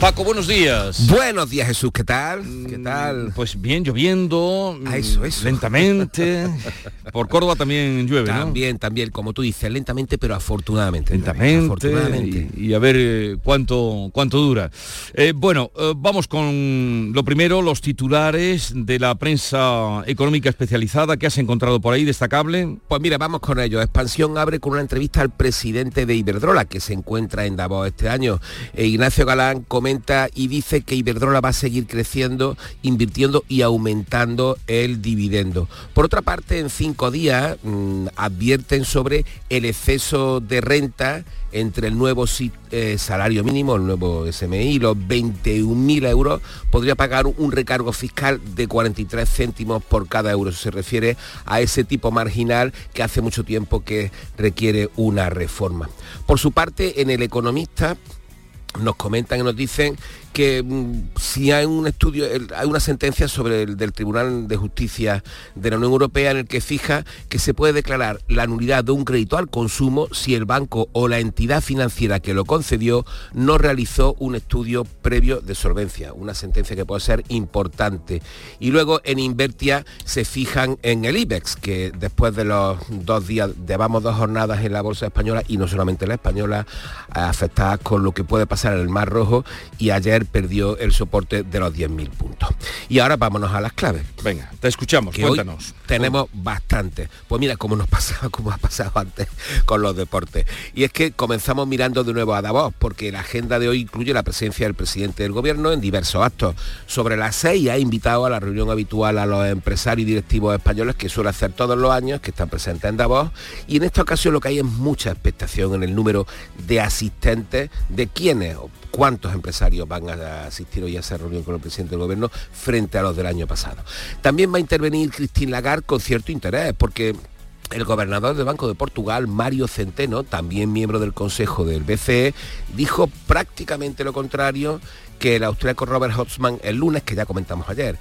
Paco, buenos días. Buenos días, Jesús. ¿Qué tal? ¿Qué tal? Pues bien, lloviendo. Ah, eso, eso. Lentamente. Por Córdoba también llueve, ¿no? También, también, como tú dices, lentamente, pero afortunadamente. Lentamente. Afortunadamente. Y, y a ver eh, cuánto, cuánto dura. Eh, bueno, eh, vamos con lo primero, los titulares de la prensa económica especializada que has encontrado por ahí, destacable. Pues mira, vamos con ello. Expansión abre con una entrevista al presidente de Iberdrola, que se encuentra en Davos este año. Ignacio Galán comenta y dice que Iberdrola va a seguir creciendo, invirtiendo y aumentando el dividendo. Por otra parte, en cinco días mm, advierten sobre el exceso de renta entre el nuevo eh, salario mínimo, el nuevo SMI, los 21.000 euros, podría pagar un recargo fiscal de 43 céntimos por cada euro. Se refiere a ese tipo marginal que hace mucho tiempo que requiere una reforma. Por su parte, en El Economista nos comentan y nos dicen que mm, si hay un estudio, hay una sentencia sobre el del Tribunal de Justicia de la Unión Europea en el que fija que se puede declarar la nulidad de un crédito al consumo si el banco o la entidad financiera que lo concedió no realizó un estudio previo de solvencia, una sentencia que puede ser importante. Y luego en Invertia se fijan en el IBEX, que después de los dos días, llevamos dos jornadas en la bolsa española y no solamente la española, afectadas con lo que puede pasar en el Mar Rojo y ayer perdió el soporte de los 10.000 puntos. Y ahora vámonos a las claves. Venga, te escuchamos, que hoy cuéntanos. tenemos bastante. Pues mira, como nos pasaba, como ha pasado antes con los deportes. Y es que comenzamos mirando de nuevo a Davos, porque la agenda de hoy incluye la presencia del presidente del gobierno en diversos actos. Sobre las seis ha invitado a la reunión habitual a los empresarios y directivos españoles que suele hacer todos los años, que están presentes en Davos. Y en esta ocasión lo que hay es mucha expectación en el número de asistentes, de quiénes o cuántos empresarios van a asistir hoy a esa reunión con el presidente del gobierno frente a los del año pasado. También va a intervenir Christine Lagarde con cierto interés, porque el gobernador del Banco de Portugal, Mario Centeno, también miembro del Consejo del BCE, dijo prácticamente lo contrario que el austríaco Robert Hotzmann el lunes, que ya comentamos ayer.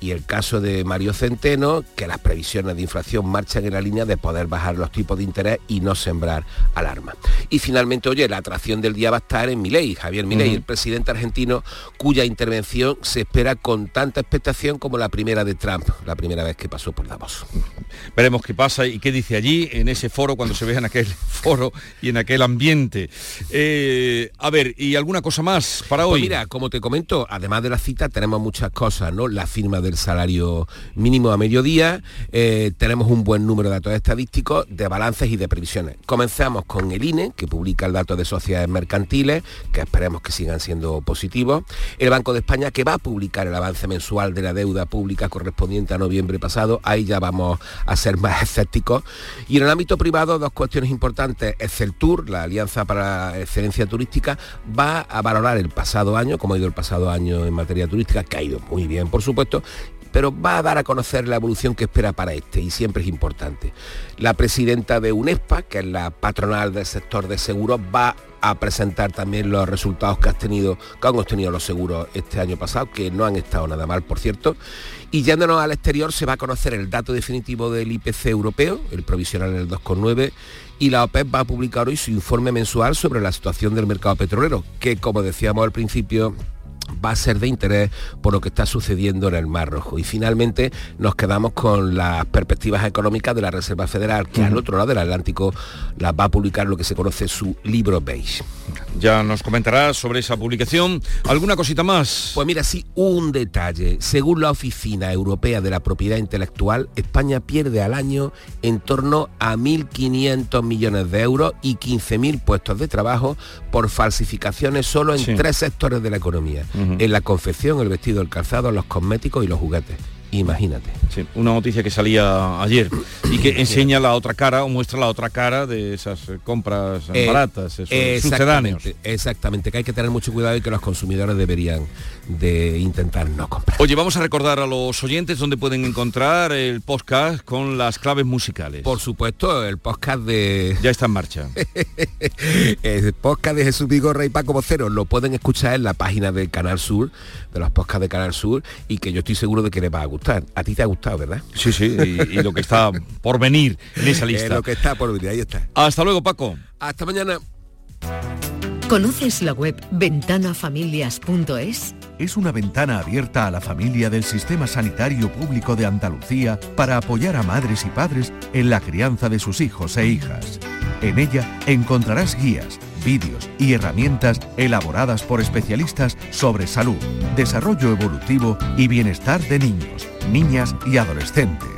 Y el caso de Mario Centeno, que las previsiones de inflación marchan en la línea de poder bajar los tipos de interés y no sembrar alarma. Y finalmente, oye, la atracción del día va a estar en Milei, Javier Milei, Ujú. el presidente argentino, cuya intervención se espera con tanta expectación como la primera de Trump, la primera vez que pasó por Davos. Veremos qué pasa y qué dice allí en ese foro cuando se ve en aquel foro y en aquel ambiente. Eh, a ver, ¿y alguna cosa más para Pues hoy? mira, como te comento, además de la cita tenemos muchas cosas, ¿no? La firma del salario mínimo a mediodía, eh, tenemos un buen número de datos estadísticos, de balances y de previsiones. Comenzamos con el INE, que publica el dato de sociedades mercantiles, que esperemos que sigan siendo positivos. El Banco de España, que va a publicar el avance mensual de la deuda pública correspondiente a noviembre pasado. Ahí ya vamos a ser más escépticos. Y en el ámbito privado, dos cuestiones importantes. Exceltur, la Alianza para la Excelencia Turística, va a valorar el pasado año, como ha ido el pasado año en materia turística, que ha ido muy bien, por supuesto, pero va a dar a conocer la evolución que espera para este y siempre es importante. La presidenta de UNESPA, que es la patronal del sector de seguros, va a presentar también los resultados que, has tenido, que han obtenido los seguros este año pasado, que no han estado nada mal, por cierto. Y yéndonos al exterior se va a conocer el dato definitivo del IPC europeo, el provisional en el 2,9, y la OPEP va a publicar hoy su informe mensual sobre la situación del mercado petrolero, que como decíamos al principio, va a ser de interés por lo que está sucediendo en el Mar Rojo. Y finalmente nos quedamos con las perspectivas económicas de la Reserva Federal, que al otro lado del Atlántico las va a publicar lo que se conoce su libro beige. Ya nos comentarás sobre esa publicación. ¿Alguna cosita más? Pues mira, sí, un detalle. Según la Oficina Europea de la Propiedad Intelectual, España pierde al año en torno a 1.500 millones de euros y 15.000 puestos de trabajo por falsificaciones solo en Sí. tres sectores de la economía. En la confección, el vestido, el calzado, los cosméticos y los juguetes. Imagínate. Sí, una noticia que salía ayer y que enseña la otra cara o muestra la otra cara de esas eh, compras Eh, baratas, esos sucedáneos. exactamente, exactamente, que hay que tener mucho cuidado y que los consumidores deberían de intentar no comprar. Oye, vamos a recordar a los oyentes dónde pueden encontrar el podcast con las claves musicales. Por supuesto, el podcast de... Ya está en marcha. el podcast de Jesús Vigorra y Paco Vocero lo pueden escuchar en la página del Canal Sur, de los podcasts de Canal Sur, y que yo estoy seguro de que les va a gustar. A ti te ha gustado, ¿verdad? Sí, sí, y, y lo que está por venir en esa Es lista. lo que está por venir, ahí está. Hasta luego, Paco. Hasta mañana. ¿Conoces la web ventanafamilias.es? Es una ventana abierta a la familia del Sistema Sanitario Público de Andalucía para apoyar a madres y padres en la crianza de sus hijos e hijas. En ella encontrarás guías, vídeos y herramientas elaboradas por especialistas sobre salud, desarrollo evolutivo y bienestar de niños, niñas y adolescentes.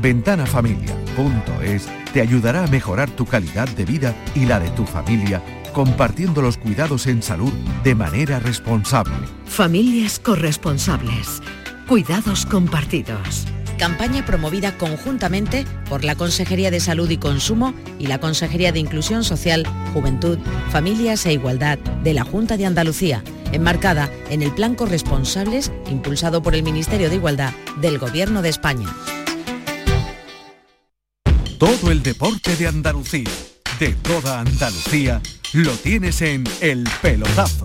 Ventanafamilia.es te ayudará a mejorar tu calidad de vida y la de tu familia compartiendo los cuidados en salud de manera responsable. Familias corresponsables. Cuidados compartidos. Campaña promovida conjuntamente por la Consejería de Salud y Consumo y la Consejería de Inclusión Social, Juventud, Familias e Igualdad de la Junta de Andalucía, enmarcada en el Plan Corresponsables impulsado por el Ministerio de Igualdad del Gobierno de España. Todo el deporte de Andalucía, de toda Andalucía, lo tienes en El Pelotazo.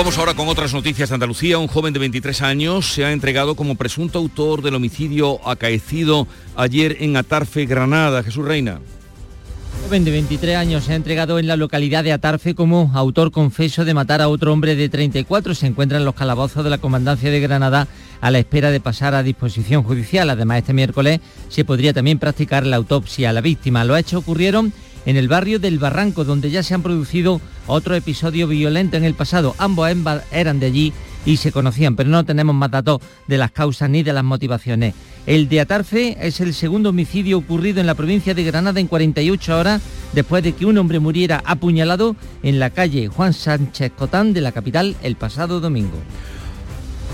Vamos ahora con otras noticias de Andalucía. Un joven de 23 años se ha entregado como presunto autor del homicidio acaecido ayer en Atarfe, Granada. Jesús Reina. Un joven de 23 años se ha entregado en la localidad de Atarfe como autor confeso de matar a otro hombre de 34. Se encuentra en los calabozos de la Comandancia de Granada a la espera de pasar a disposición judicial. Además, este miércoles se podría también practicar la autopsia a la víctima. Los hechos ocurrieron en el barrio del Barranco, donde ya se han producido otro episodio violento en el pasado. Ambos eran de allí y se conocían, pero no tenemos más datos de las causas ni de las motivaciones. El de Atarfe es el segundo homicidio ocurrido en la provincia de Granada en 48 horas después de que un hombre muriera apuñalado en la calle Juan Sánchez Cotán de la capital el pasado domingo.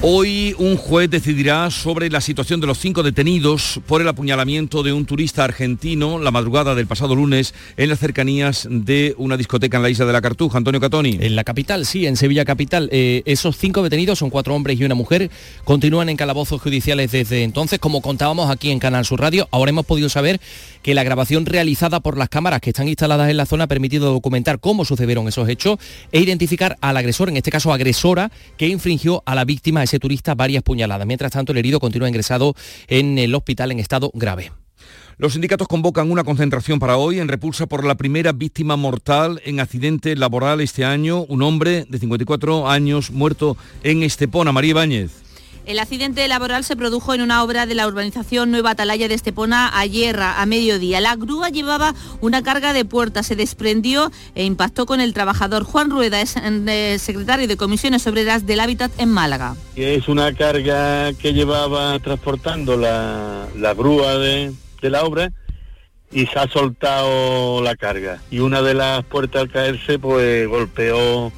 Hoy un juez decidirá sobre la situación de los cinco detenidos por el apuñalamiento de un turista argentino la madrugada del pasado lunes en las cercanías de una discoteca en la isla de la Cartuja. Antonio Catoni. En la capital, sí, en Sevilla capital. Eh, esos cinco detenidos son cuatro hombres y una mujer. Continúan en calabozos judiciales desde entonces, como contábamos aquí en Canal Sur Radio. Ahora hemos podido saber que la grabación realizada por las cámaras que están instaladas en la zona ha permitido documentar cómo sucedieron esos hechos e identificar al agresor, en este caso agresora, que infringió a la víctima, ese turista, varias puñaladas. Mientras tanto, el herido continúa ingresado en el hospital en estado grave. Los sindicatos convocan una concentración para hoy en repulsa por la primera víctima mortal en accidente laboral este año, un hombre de 54 años muerto en Estepona. María Ibáñez. El accidente laboral se produjo en una obra de la urbanización Nueva Atalaya de Estepona ayer a mediodía. La grúa llevaba una carga de puertas, se desprendió e impactó con el trabajador. Juan Rueda es eh, secretario de Comisiones Obreras del Hábitat en Málaga. Es una carga que llevaba transportando la, grúa de, de la obra y se ha soltado la carga. Y una de las puertas al caerse pues golpeó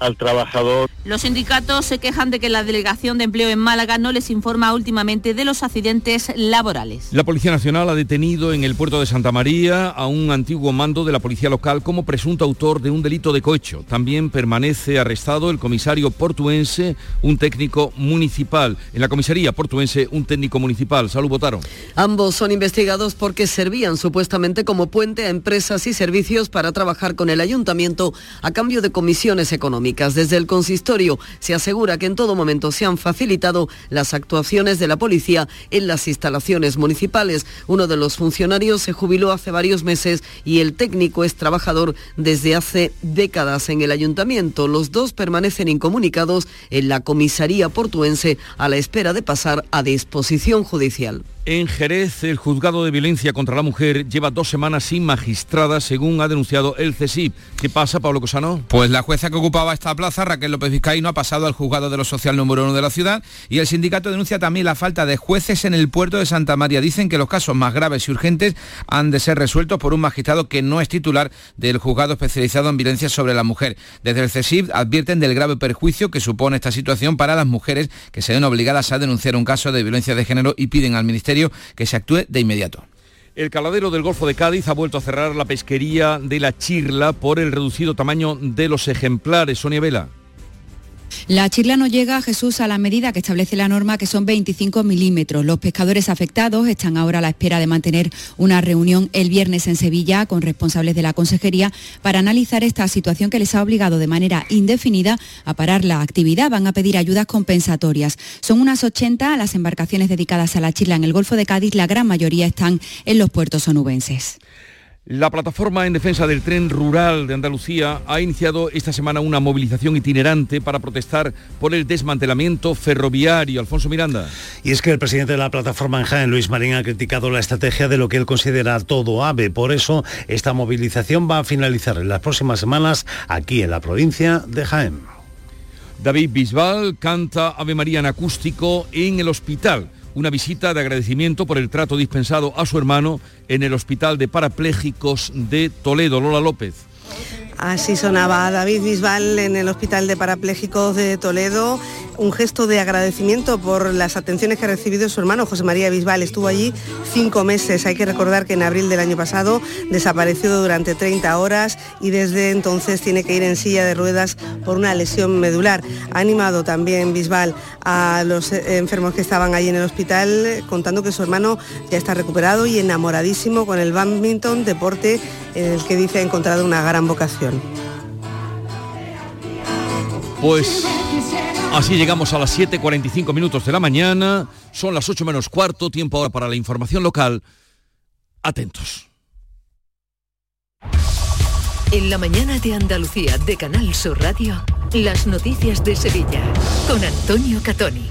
al trabajador. Los sindicatos se quejan de que la Delegación de Empleo en Málaga no les informa últimamente de los accidentes laborales. La Policía Nacional ha detenido en el puerto de Santa María a un antiguo mando de la Policía Local como presunto autor de un delito de cohecho. También permanece arrestado el comisario portuense, un técnico municipal. En la comisaría portuense, un técnico municipal. Salud, votaron. Ambos son investigados porque servían supuestamente como puente a empresas y servicios para trabajar con el ayuntamiento a cambio de comisiones económicas. Desde el consistorio se asegura que en todo momento se han facilitado las actuaciones de la policía en las instalaciones municipales. Uno de los funcionarios se jubiló hace varios meses y el técnico es trabajador desde hace décadas en el ayuntamiento. Los dos permanecen incomunicados en la comisaría portuense a la espera de pasar a disposición judicial. En Jerez, el juzgado de violencia contra la mujer lleva dos semanas sin magistrada, según ha denunciado el CESIP. ¿Qué pasa, Pablo Cosano? Pues la jueza que ocupaba esta plaza, Raquel López Vizcaíno, ha pasado al juzgado de lo social número uno de la ciudad y el sindicato denuncia también la falta de jueces en el puerto de Santa María. Dicen que los casos más graves y urgentes han de ser resueltos por un magistrado que no es titular del juzgado especializado en violencia sobre la mujer. Desde el CESIP advierten del grave perjuicio que supone esta situación para las mujeres que se ven obligadas a denunciar un caso de violencia de género y piden al Ministerio que se actúe de inmediato. El caladero del Golfo de Cádiz ha vuelto a cerrar la pesquería de la Chirla por el reducido tamaño de los ejemplares. Sonia Vela. La chirla no llega, Jesús, a la medida que establece la norma, que son 25 milímetros. Los pescadores afectados están ahora a la espera de mantener una reunión el viernes en Sevilla con responsables de la Consejería para analizar esta situación que les ha obligado de manera indefinida a parar la actividad. Van a pedir ayudas compensatorias. Son unas 80 las embarcaciones dedicadas a la chirla en el Golfo de Cádiz. La gran mayoría están en los puertos onubenses. La plataforma en defensa del tren rural de Andalucía ha iniciado esta semana una movilización itinerante para protestar por el desmantelamiento ferroviario. Alfonso Miranda. Y es que el presidente de la plataforma en Jaén, Luis Marín, ha criticado la estrategia de lo que él considera todo AVE. Por eso, esta movilización va a finalizar en las próximas semanas aquí en la provincia de Jaén. David Bisbal canta Ave María en acústico en el hospital una visita de agradecimiento por el trato dispensado a su hermano en el Hospital de Parapléjicos de Toledo. Lola López. Así sonaba David Bisbal en el Hospital de Parapléjicos de Toledo un gesto de agradecimiento por las atenciones que ha recibido su hermano José María Bisbal. Estuvo allí cinco meses. Hay que recordar que en abril del año pasado desapareció durante 30 horas y desde entonces tiene que ir en silla de ruedas por una lesión medular. Ha animado también Bisbal a los enfermos que estaban allí en el hospital contando que su hermano ya está recuperado y enamoradísimo con el badminton, deporte en el que dice ha encontrado una gran vocación. Pues Así llegamos a las 7.45 minutos de la mañana, son las 8 menos cuarto, tiempo ahora para la información local. Atentos. En la mañana de Andalucía de Canal Sur Radio, las noticias de Sevilla con Antonio Catoni.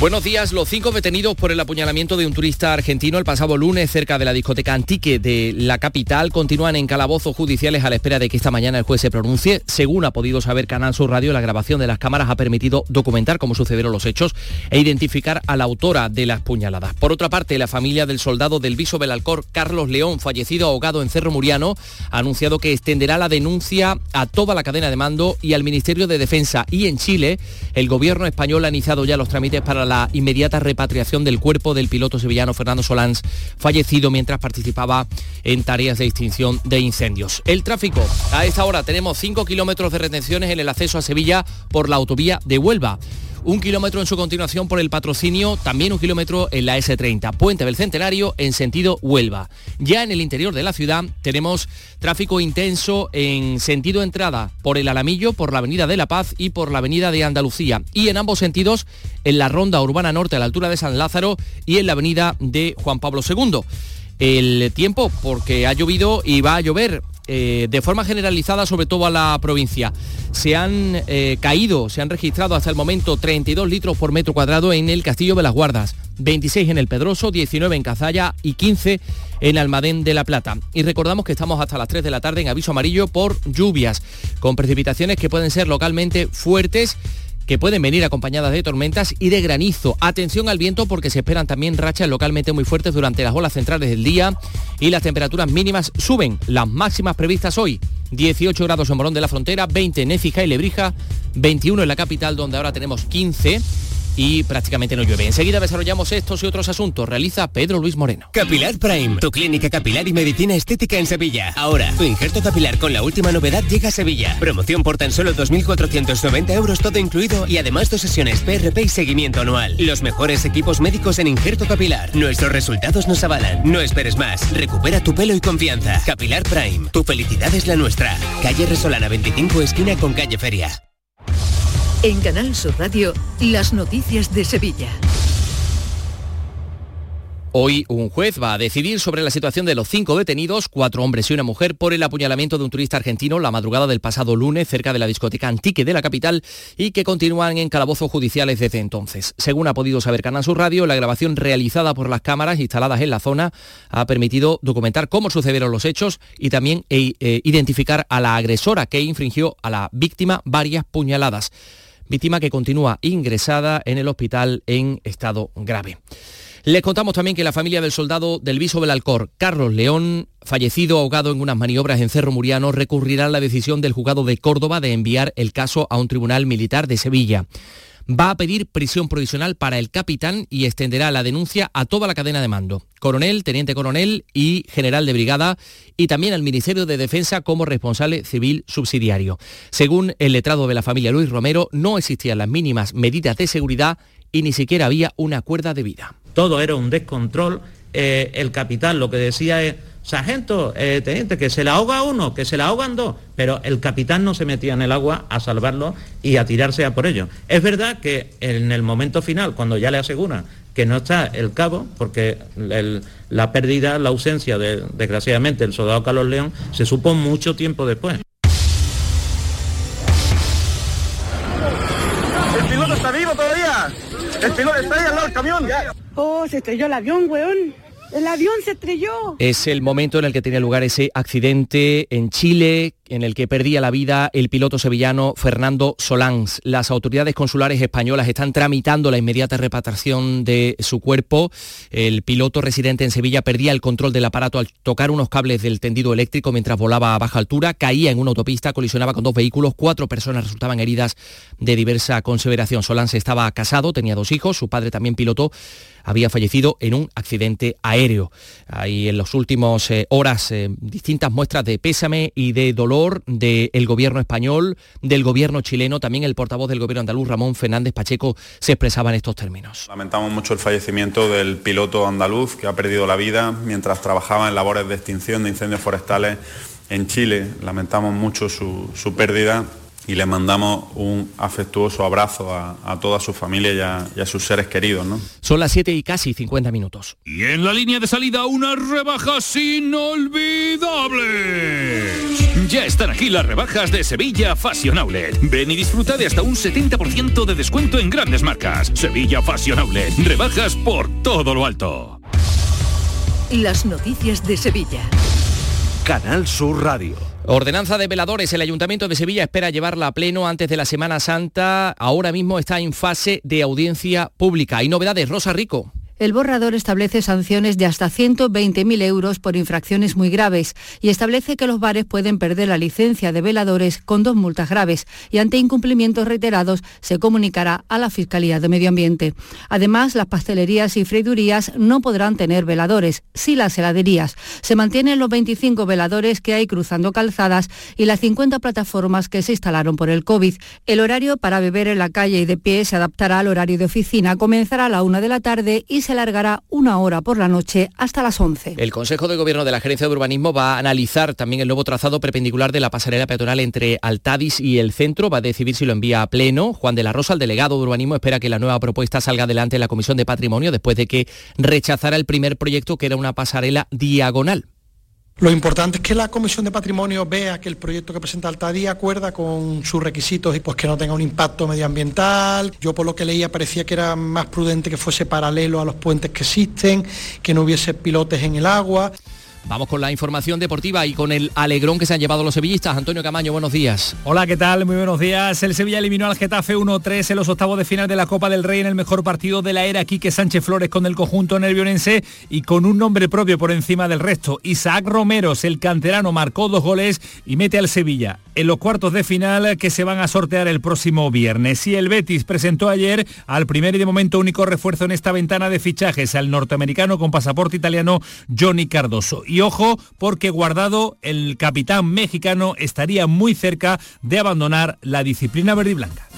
Buenos días. Los cinco detenidos por el apuñalamiento de un turista argentino el pasado lunes cerca de la discoteca Antique de la capital continúan en calabozos judiciales a la espera de que esta mañana el juez se pronuncie. Según ha podido saber Canal Sur Radio, la grabación de las cámaras ha permitido documentar cómo sucedieron los hechos e identificar a la autora de las puñaladas. Por otra parte, la familia del soldado del Viso Belalcor, Carlos León, fallecido ahogado en Cerro Muriano, ha anunciado que extenderá la denuncia a toda la cadena de mando y al Ministerio de Defensa. Y en Chile, el gobierno español ha iniciado ya los trámites para la inmediata repatriación del cuerpo del piloto sevillano Fernando Solans, fallecido mientras participaba en tareas de extinción de incendios. El tráfico. A esta hora tenemos 5 kilómetros de retenciones en el acceso a Sevilla por la autovía de Huelva un kilómetro en su continuación por el patrocinio, también un kilómetro en la S30, Puente del Centenario en sentido Huelva. Ya en el interior de la ciudad tenemos tráfico intenso en sentido entrada por el Alamillo, por la Avenida de la Paz y por la Avenida de Andalucía. Y en ambos sentidos en la Ronda Urbana Norte a la altura de San Lázaro y en la Avenida de Juan Pablo II. El tiempo, porque ha llovido y va a llover eh, de forma generalizada sobre todo a la provincia. Se han eh, caído, se han registrado hasta el momento 32 litros por metro cuadrado en el Castillo de las Guardas, 26 en el Pedroso, 19 en Cazalla y 15 en Almadén de la Plata. Y recordamos que estamos hasta las 3 de la tarde en aviso amarillo por lluvias, con precipitaciones que pueden ser localmente fuertes que pueden venir acompañadas de tormentas y de granizo. Atención al viento porque se esperan también rachas localmente muy fuertes durante las olas centrales del día y las temperaturas mínimas suben. Las máximas previstas hoy, 18 grados en Morón de la Frontera, 20 en Écija y Lebrija, 21 en la capital donde ahora tenemos 15 y prácticamente no llueve. Enseguida desarrollamos estos y otros asuntos. Realiza Pedro Luis Moreno. Capilar Prime, tu clínica capilar y medicina estética en Sevilla. Ahora, tu injerto capilar con la última novedad llega a Sevilla. Promoción por tan solo 2.490 euros todo incluido y además dos sesiones PRP y seguimiento anual. Los mejores equipos médicos en injerto capilar. Nuestros resultados nos avalan. No esperes más. Recupera tu pelo y confianza. Capilar Prime, tu felicidad es la nuestra. Calle Resolana 25 esquina con calle Feria. En Canal Sur Radio, las noticias de Sevilla. Hoy un juez va a decidir sobre la situación de los cinco detenidos, cuatro hombres y una mujer, por el apuñalamiento de un turista argentino la madrugada del pasado lunes cerca de la discoteca Antique de la capital y que continúan en calabozos judiciales desde entonces. Según ha podido saber Canal Sur Radio, la grabación realizada por las cámaras instaladas en la zona ha permitido documentar cómo sucedieron los hechos y también eh, eh, identificar a la agresora que infringió a la víctima varias puñaladas víctima que continúa ingresada en el hospital en estado grave. Les contamos también que la familia del soldado del Viso Belalcor, Carlos León, fallecido ahogado en unas maniobras en Cerro Muriano, recurrirá a la decisión del juzgado de Córdoba de enviar el caso a un tribunal militar de Sevilla. Va a pedir prisión provisional para el capitán y extenderá la denuncia a toda la cadena de mando, coronel, teniente coronel y general de brigada, y también al Ministerio de Defensa como responsable civil subsidiario. Según el letrado de la familia Luis Romero, no existían las mínimas medidas de seguridad y ni siquiera había una cuerda de vida. Todo era un descontrol. Eh, el capitán lo que decía es, sargento, eh, teniente, que se la ahoga uno, que se la ahogan dos, pero el capitán no se metía en el agua a salvarlo y a tirarse a por ello. Es verdad que en el momento final, cuando ya le asegura que no está el cabo, porque la pérdida, la ausencia de, desgraciadamente, el soldado Carlos León, se supo mucho tiempo después. ¿El piloto está vivo todavía? ¿El piloto está ahí al lado del camión? Oh, se estrelló el avión, weón. El avión se estrelló. Es el momento en el que tiene lugar ese accidente en Chile en el que perdía la vida el piloto sevillano Fernando Solans. Las autoridades consulares españolas están tramitando la inmediata repatriación de su cuerpo. El piloto residente en Sevilla perdía el control del aparato al tocar unos cables del tendido eléctrico mientras volaba a baja altura, caía en una autopista, colisionaba con dos vehículos, cuatro personas resultaban heridas de diversa consideración. Solans estaba casado, tenía dos hijos, su padre también pilotó había fallecido en un accidente aéreo. Hay en las últimas eh, horas eh, distintas muestras de pésame y de dolor del gobierno español, del gobierno chileno, también el portavoz del gobierno andaluz, Ramón Fernández Pacheco, se expresaba en estos términos. Lamentamos mucho el fallecimiento del piloto andaluz que ha perdido la vida mientras trabajaba en labores de extinción de incendios forestales en Chile. Lamentamos mucho su, su pérdida y le mandamos un afectuoso abrazo a, toda su familia y a, sus seres queridos. ¿no? Son las 7 y casi 50 minutos. Y en la línea de salida unas rebajas inolvidables. Ya están aquí las rebajas de Sevilla Fashion Outlet. Ven y disfruta de hasta un 70% de descuento en grandes marcas. Sevilla Fashion Outlet. Rebajas por todo lo alto. Las noticias de Sevilla. Canal Sur Radio. Ordenanza de veladores. El Ayuntamiento de Sevilla espera llevarla a pleno antes de la Semana Santa. Ahora mismo está en fase de audiencia pública. Hay novedades. Rosa Rico. El borrador establece sanciones de hasta 120.000 euros por infracciones muy graves y establece que los bares pueden perder la licencia de veladores con dos multas graves y ante incumplimientos reiterados se comunicará a la Fiscalía de Medio Ambiente. Además, las pastelerías y freidurías no podrán tener veladores, sí las heladerías. Se mantienen los 25 veladores que hay cruzando calzadas y las 50 plataformas que se instalaron por el COVID. El horario para beber en la calle y de pie se adaptará al horario de oficina, comenzará a la una de la tarde y se alargará una hora por la noche hasta las 11. El Consejo de Gobierno de la Gerencia de Urbanismo va a analizar también el nuevo trazado perpendicular de la pasarela peatonal entre Altadis y el centro. Va a decidir si lo envía a pleno. Juan de la Rosa, el delegado de Urbanismo, espera que la nueva propuesta salga adelante en la Comisión de Patrimonio después de que rechazara el primer proyecto que era una pasarela diagonal. Lo importante es que la Comisión de Patrimonio vea que el proyecto que presenta Altadí acuerda con sus requisitos y pues que no tenga un impacto medioambiental. Yo por lo que leía parecía que era más prudente que fuese paralelo a los puentes que existen, que no hubiese pilotes en el agua. Vamos con la información deportiva y con el alegrón que se han llevado los sevillistas. Antonio Camaño, buenos días. Hola, ¿qué tal? Muy buenos días. El Sevilla eliminó al Getafe 1-3 en los octavos de final de la Copa del Rey en el mejor partido de la era Quique Sánchez Flores con el conjunto nervionense y con un nombre propio por encima del resto. Isaac Romeros, el canterano, marcó dos goles y mete al Sevilla en los cuartos de final que se van a sortear el próximo viernes. Y el Betis presentó ayer al primer y de momento único refuerzo en esta ventana de fichajes al norteamericano con pasaporte italiano Johnny Cardoso. Ojo, porque Guardado, el capitán mexicano, estaría muy cerca de abandonar la disciplina verde y blanca.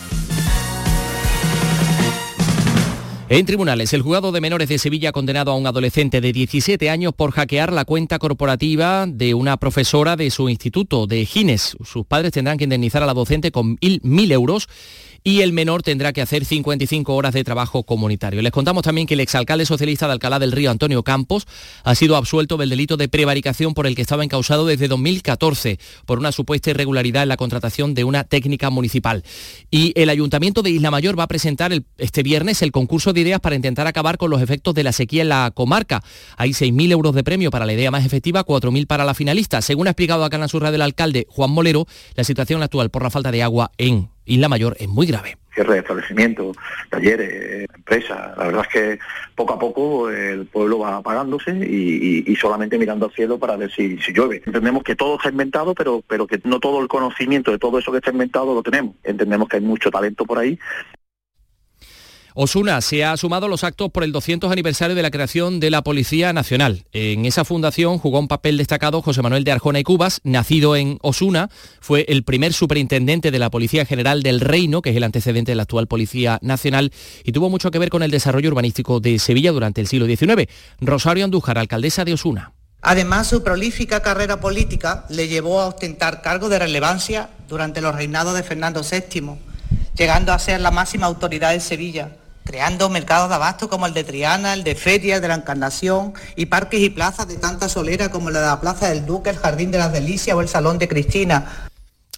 En tribunales, el juzgado de menores de Sevilla ha condenado a un adolescente de 17 años por hackear la cuenta corporativa de una profesora de su instituto de Gines. Sus padres tendrán que indemnizar a la docente con mil euros y el menor tendrá que hacer 55 horas de trabajo comunitario. Les contamos también que el exalcalde socialista de Alcalá del Río, Antonio Campos, ha sido absuelto del delito de prevaricación por el que estaba encausado desde 2014 por una supuesta irregularidad en la contratación de una técnica municipal. Y el Ayuntamiento de Isla Mayor va a presentar este viernes el concurso de ideas para intentar acabar con los efectos de la sequía en la comarca. Hay 6.000 euros de premio para la idea más efectiva, 4.000 para la finalista. Según ha explicado acá en la surra del alcalde Juan Molero, la situación actual por la falta de agua en Isla Mayor es muy grave. Cierre de establecimientos, talleres, empresas. La verdad es que poco a poco el pueblo va apagándose y, solamente mirando al cielo para ver si, llueve. Entendemos que todo está inventado, pero, pero que no todo el conocimiento de todo eso que está inventado lo tenemos. Entendemos que hay mucho talento por ahí Osuna se ha sumado a los actos por el 200 aniversario de la creación de la Policía Nacional. En esa fundación jugó un papel destacado José Manuel de Arjona y Cubas, nacido en Osuna, fue el primer superintendente de la Policía General del Reino, que es el antecedente de la actual Policía Nacional, y tuvo mucho que ver con el desarrollo urbanístico de Sevilla durante el siglo XIX. Rosario Andújar, alcaldesa de Osuna. Además, su prolífica carrera política le llevó a ostentar cargos de relevancia durante los reinados de Fernando VII, llegando a ser la máxima autoridad de Sevilla creando mercados de abasto como el de Triana, el de Feria, de la Encarnación y parques y plazas de tanta solera como la de la Plaza del Duque, el Jardín de las Delicias o el Salón de Cristina.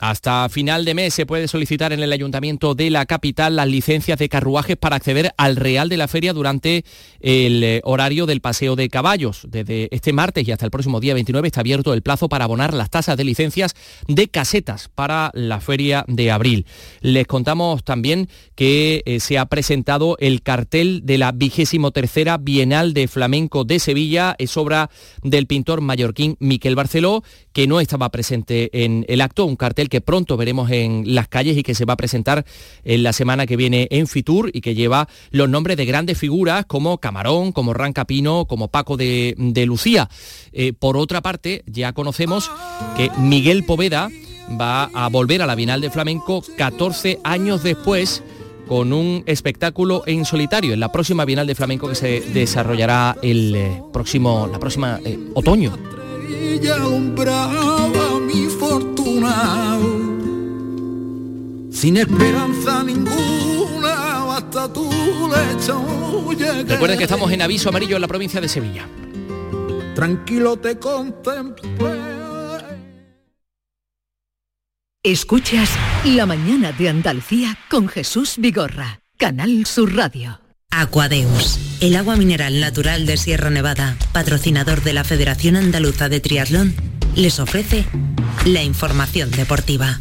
Hasta final de mes se puede solicitar en el Ayuntamiento de la capital las licencias de carruajes para acceder al Real de la Feria durante el eh, horario del paseo de caballos. Desde este martes y hasta el próximo día 29 está abierto el plazo para abonar las tasas de licencias de casetas para la feria de abril. Les contamos también que eh, se ha presentado el cartel de la vigésimo tercera Bienal de Flamenco de Sevilla. Es obra del pintor mallorquín Miquel Barceló, que no estaba presente en el acto. Un cartel que pronto veremos en las calles y que se va a presentar en la semana que viene en Fitur y que lleva los nombres de grandes figuras como Camarón, como Rancapino, como Paco de, Lucía. Eh, por otra parte, ya conocemos que Miguel Poveda va a volver a la Bienal de Flamenco 14 años después con un espectáculo en solitario en la próxima Bienal de Flamenco que se desarrollará el eh, próximo, la próxima eh, otoño sin esperanza ninguna, hasta tú le Recuerden que estamos en aviso amarillo en la provincia de Sevilla. Tranquilo te contemplé. Escuchas La mañana de Andalucía con Jesús Vigorra, Canal Sur Radio. Aquadeus, el agua mineral natural de Sierra Nevada, patrocinador de la Federación Andaluza de Triatlón, les ofrece la información deportiva.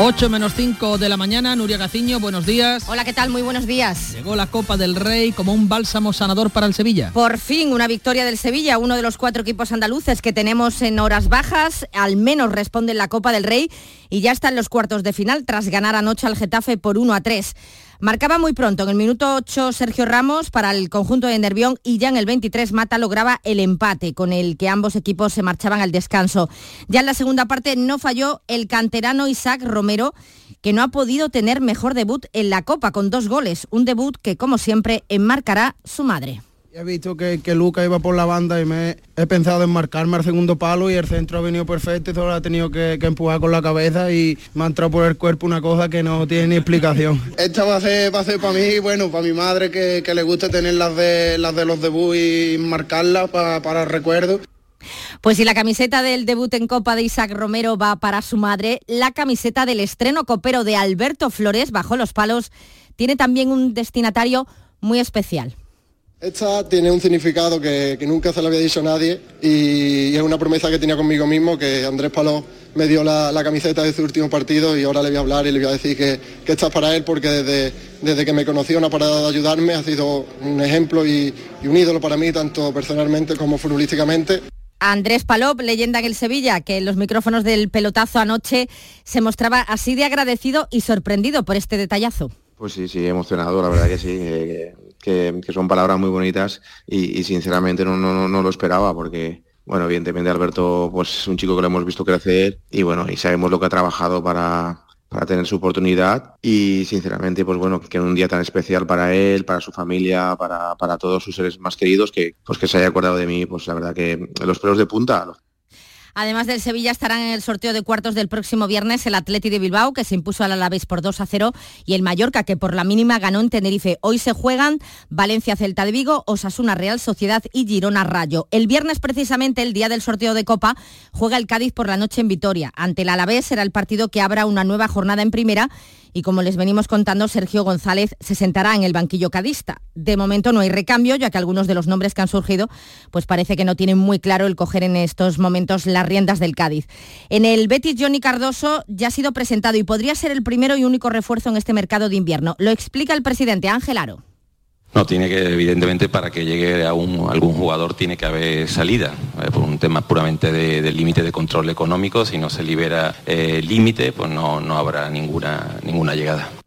8 menos 5 de la mañana, Nuria Gaciño, buenos días. Hola, ¿qué tal? Muy buenos días. Llegó la Copa del Rey como un bálsamo sanador para el Sevilla. Por fin, una victoria del Sevilla, uno de los cuatro equipos andaluces que tenemos en horas bajas, al menos responde en la Copa del Rey y ya está en los cuartos de final tras ganar anoche al Getafe por 1 a 3. Marcaba muy pronto, en el minuto 8 Sergio Ramos para el conjunto de Nervión y ya en el 23 Mata lograba el empate con el que ambos equipos se marchaban al descanso. Ya en la segunda parte no falló el canterano Isaac Romero que no ha podido tener mejor debut en la Copa con dos goles, un debut que como siempre enmarcará su madre. He visto que, que Luca iba por la banda y me he pensado en marcarme al segundo palo y el centro ha venido perfecto y solo ha tenido que, empujar con la cabeza y me ha entrado por el cuerpo una cosa que no tiene ni explicación. Esta va a ser, va a ser para mí, bueno, para mi madre que, le gusta tener las de, las de los debuts y marcarlas para, para el recuerdo. Pues si la camiseta del debut en Copa de Isaac Romero va para su madre, la camiseta del estreno copero de Alberto Flores bajo los palos tiene también un destinatario muy especial. Esta tiene un significado que, nunca se lo había dicho a nadie y es una promesa que tenía conmigo mismo, que Andrés Paló me dio la, camiseta de su último partido y ahora le voy a hablar y le voy a decir que, que esta es para él porque desde, desde que me conoció una parada de ayudarme ha sido un ejemplo y, un ídolo para mí, tanto personalmente como futbolísticamente. Andrés Palop, leyenda en el Sevilla, que en los micrófonos del pelotazo anoche se mostraba así de agradecido y sorprendido por este detallazo. Pues sí, sí, emocionado, la verdad que sí, que, son palabras muy bonitas y, sinceramente no, no, lo esperaba porque, bueno, evidentemente Alberto pues es un chico que lo hemos visto crecer y bueno, y sabemos lo que ha trabajado para, para tener su oportunidad y sinceramente pues bueno que en un día tan especial para él para su familia para, para todos sus seres más queridos que pues que se haya acordado de mí pues la verdad que los pelos de punta Además del Sevilla estarán en el sorteo de cuartos del próximo viernes el Atleti de Bilbao, que se impuso al Alavés por 2 a 0, y el Mallorca, que por la mínima ganó en Tenerife. Hoy se juegan Valencia Celta de Vigo, Osasuna Real Sociedad y Girona Rayo. El viernes, precisamente, el día del sorteo de Copa, juega el Cádiz por la noche en Vitoria. Ante el Alavés será el partido que abra una nueva jornada en primera y como les venimos contando, Sergio González se sentará en el banquillo cadista. De momento no hay recambio, ya que algunos de los nombres que han surgido, pues parece que no tienen muy claro el coger en estos momentos las riendas del Cádiz. En el Betis, Johnny Cardoso ya ha sido presentado y podría ser el primero y único refuerzo en este mercado de invierno. Lo explica el presidente Ángel Aro No, tiene que, evidentemente, para que llegue a un, algún jugador tiene que haber salida, eh, por un tema puramente de, límite de control económico. Si no se libera eh, límite, pues no, no habrá ninguna, ninguna llegada.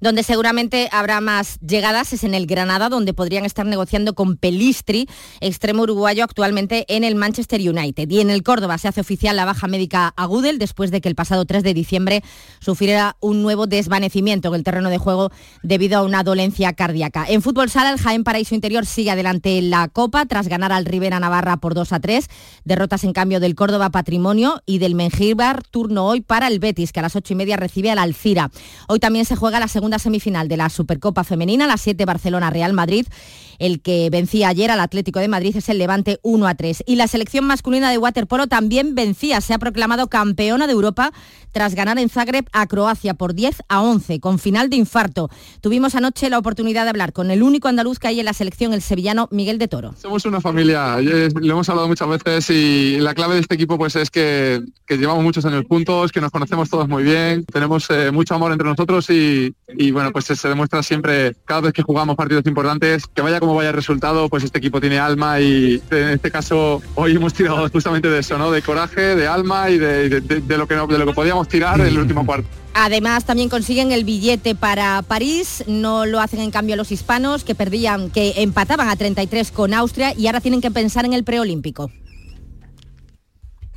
Donde seguramente habrá más llegadas es en el Granada, donde podrían estar negociando con Pelistri, extremo uruguayo actualmente en el Manchester United. Y en el Córdoba se hace oficial la baja médica a Gudel después de que el pasado 3 de diciembre sufriera un nuevo desvanecimiento en el terreno de juego debido a una dolencia cardíaca. En fútbol sala, el Jaén Paraíso Interior sigue adelante en la Copa tras ganar al Rivera Navarra por 2 a 3. Derrotas en cambio del Córdoba Patrimonio y del Mengíbar, turno hoy para el Betis, que a las 8 y media recibe al Alcira. Hoy también se juega la segunda semifinal de la Supercopa Femenina, la 7 Barcelona-Real Madrid. El que vencía ayer al Atlético de Madrid es el Levante 1 a 3. Y la selección masculina de waterpolo también vencía. Se ha proclamado campeona de Europa tras ganar en Zagreb a Croacia por 10 a 11, con final de infarto. Tuvimos anoche la oportunidad de hablar con el único andaluz que hay en la selección, el sevillano Miguel de Toro. Somos una familia, lo hemos hablado muchas veces y la clave de este equipo pues es que, que llevamos muchos años juntos, que nos conocemos todos muy bien, tenemos eh, mucho amor entre nosotros y, y bueno, pues se demuestra siempre cada vez que jugamos partidos importantes, que vaya como vaya el resultado, pues este equipo tiene alma y en este caso hoy hemos tirado justamente de eso, ¿no? De coraje, de alma y de, de- lo, que de lo que podíamos tirar en el último cuarto. Además, también consiguen el billete para París, no lo hacen en cambio los hispanos, que perdían, que empataban a 33 con Austria y ahora tienen que pensar en el preolímpico.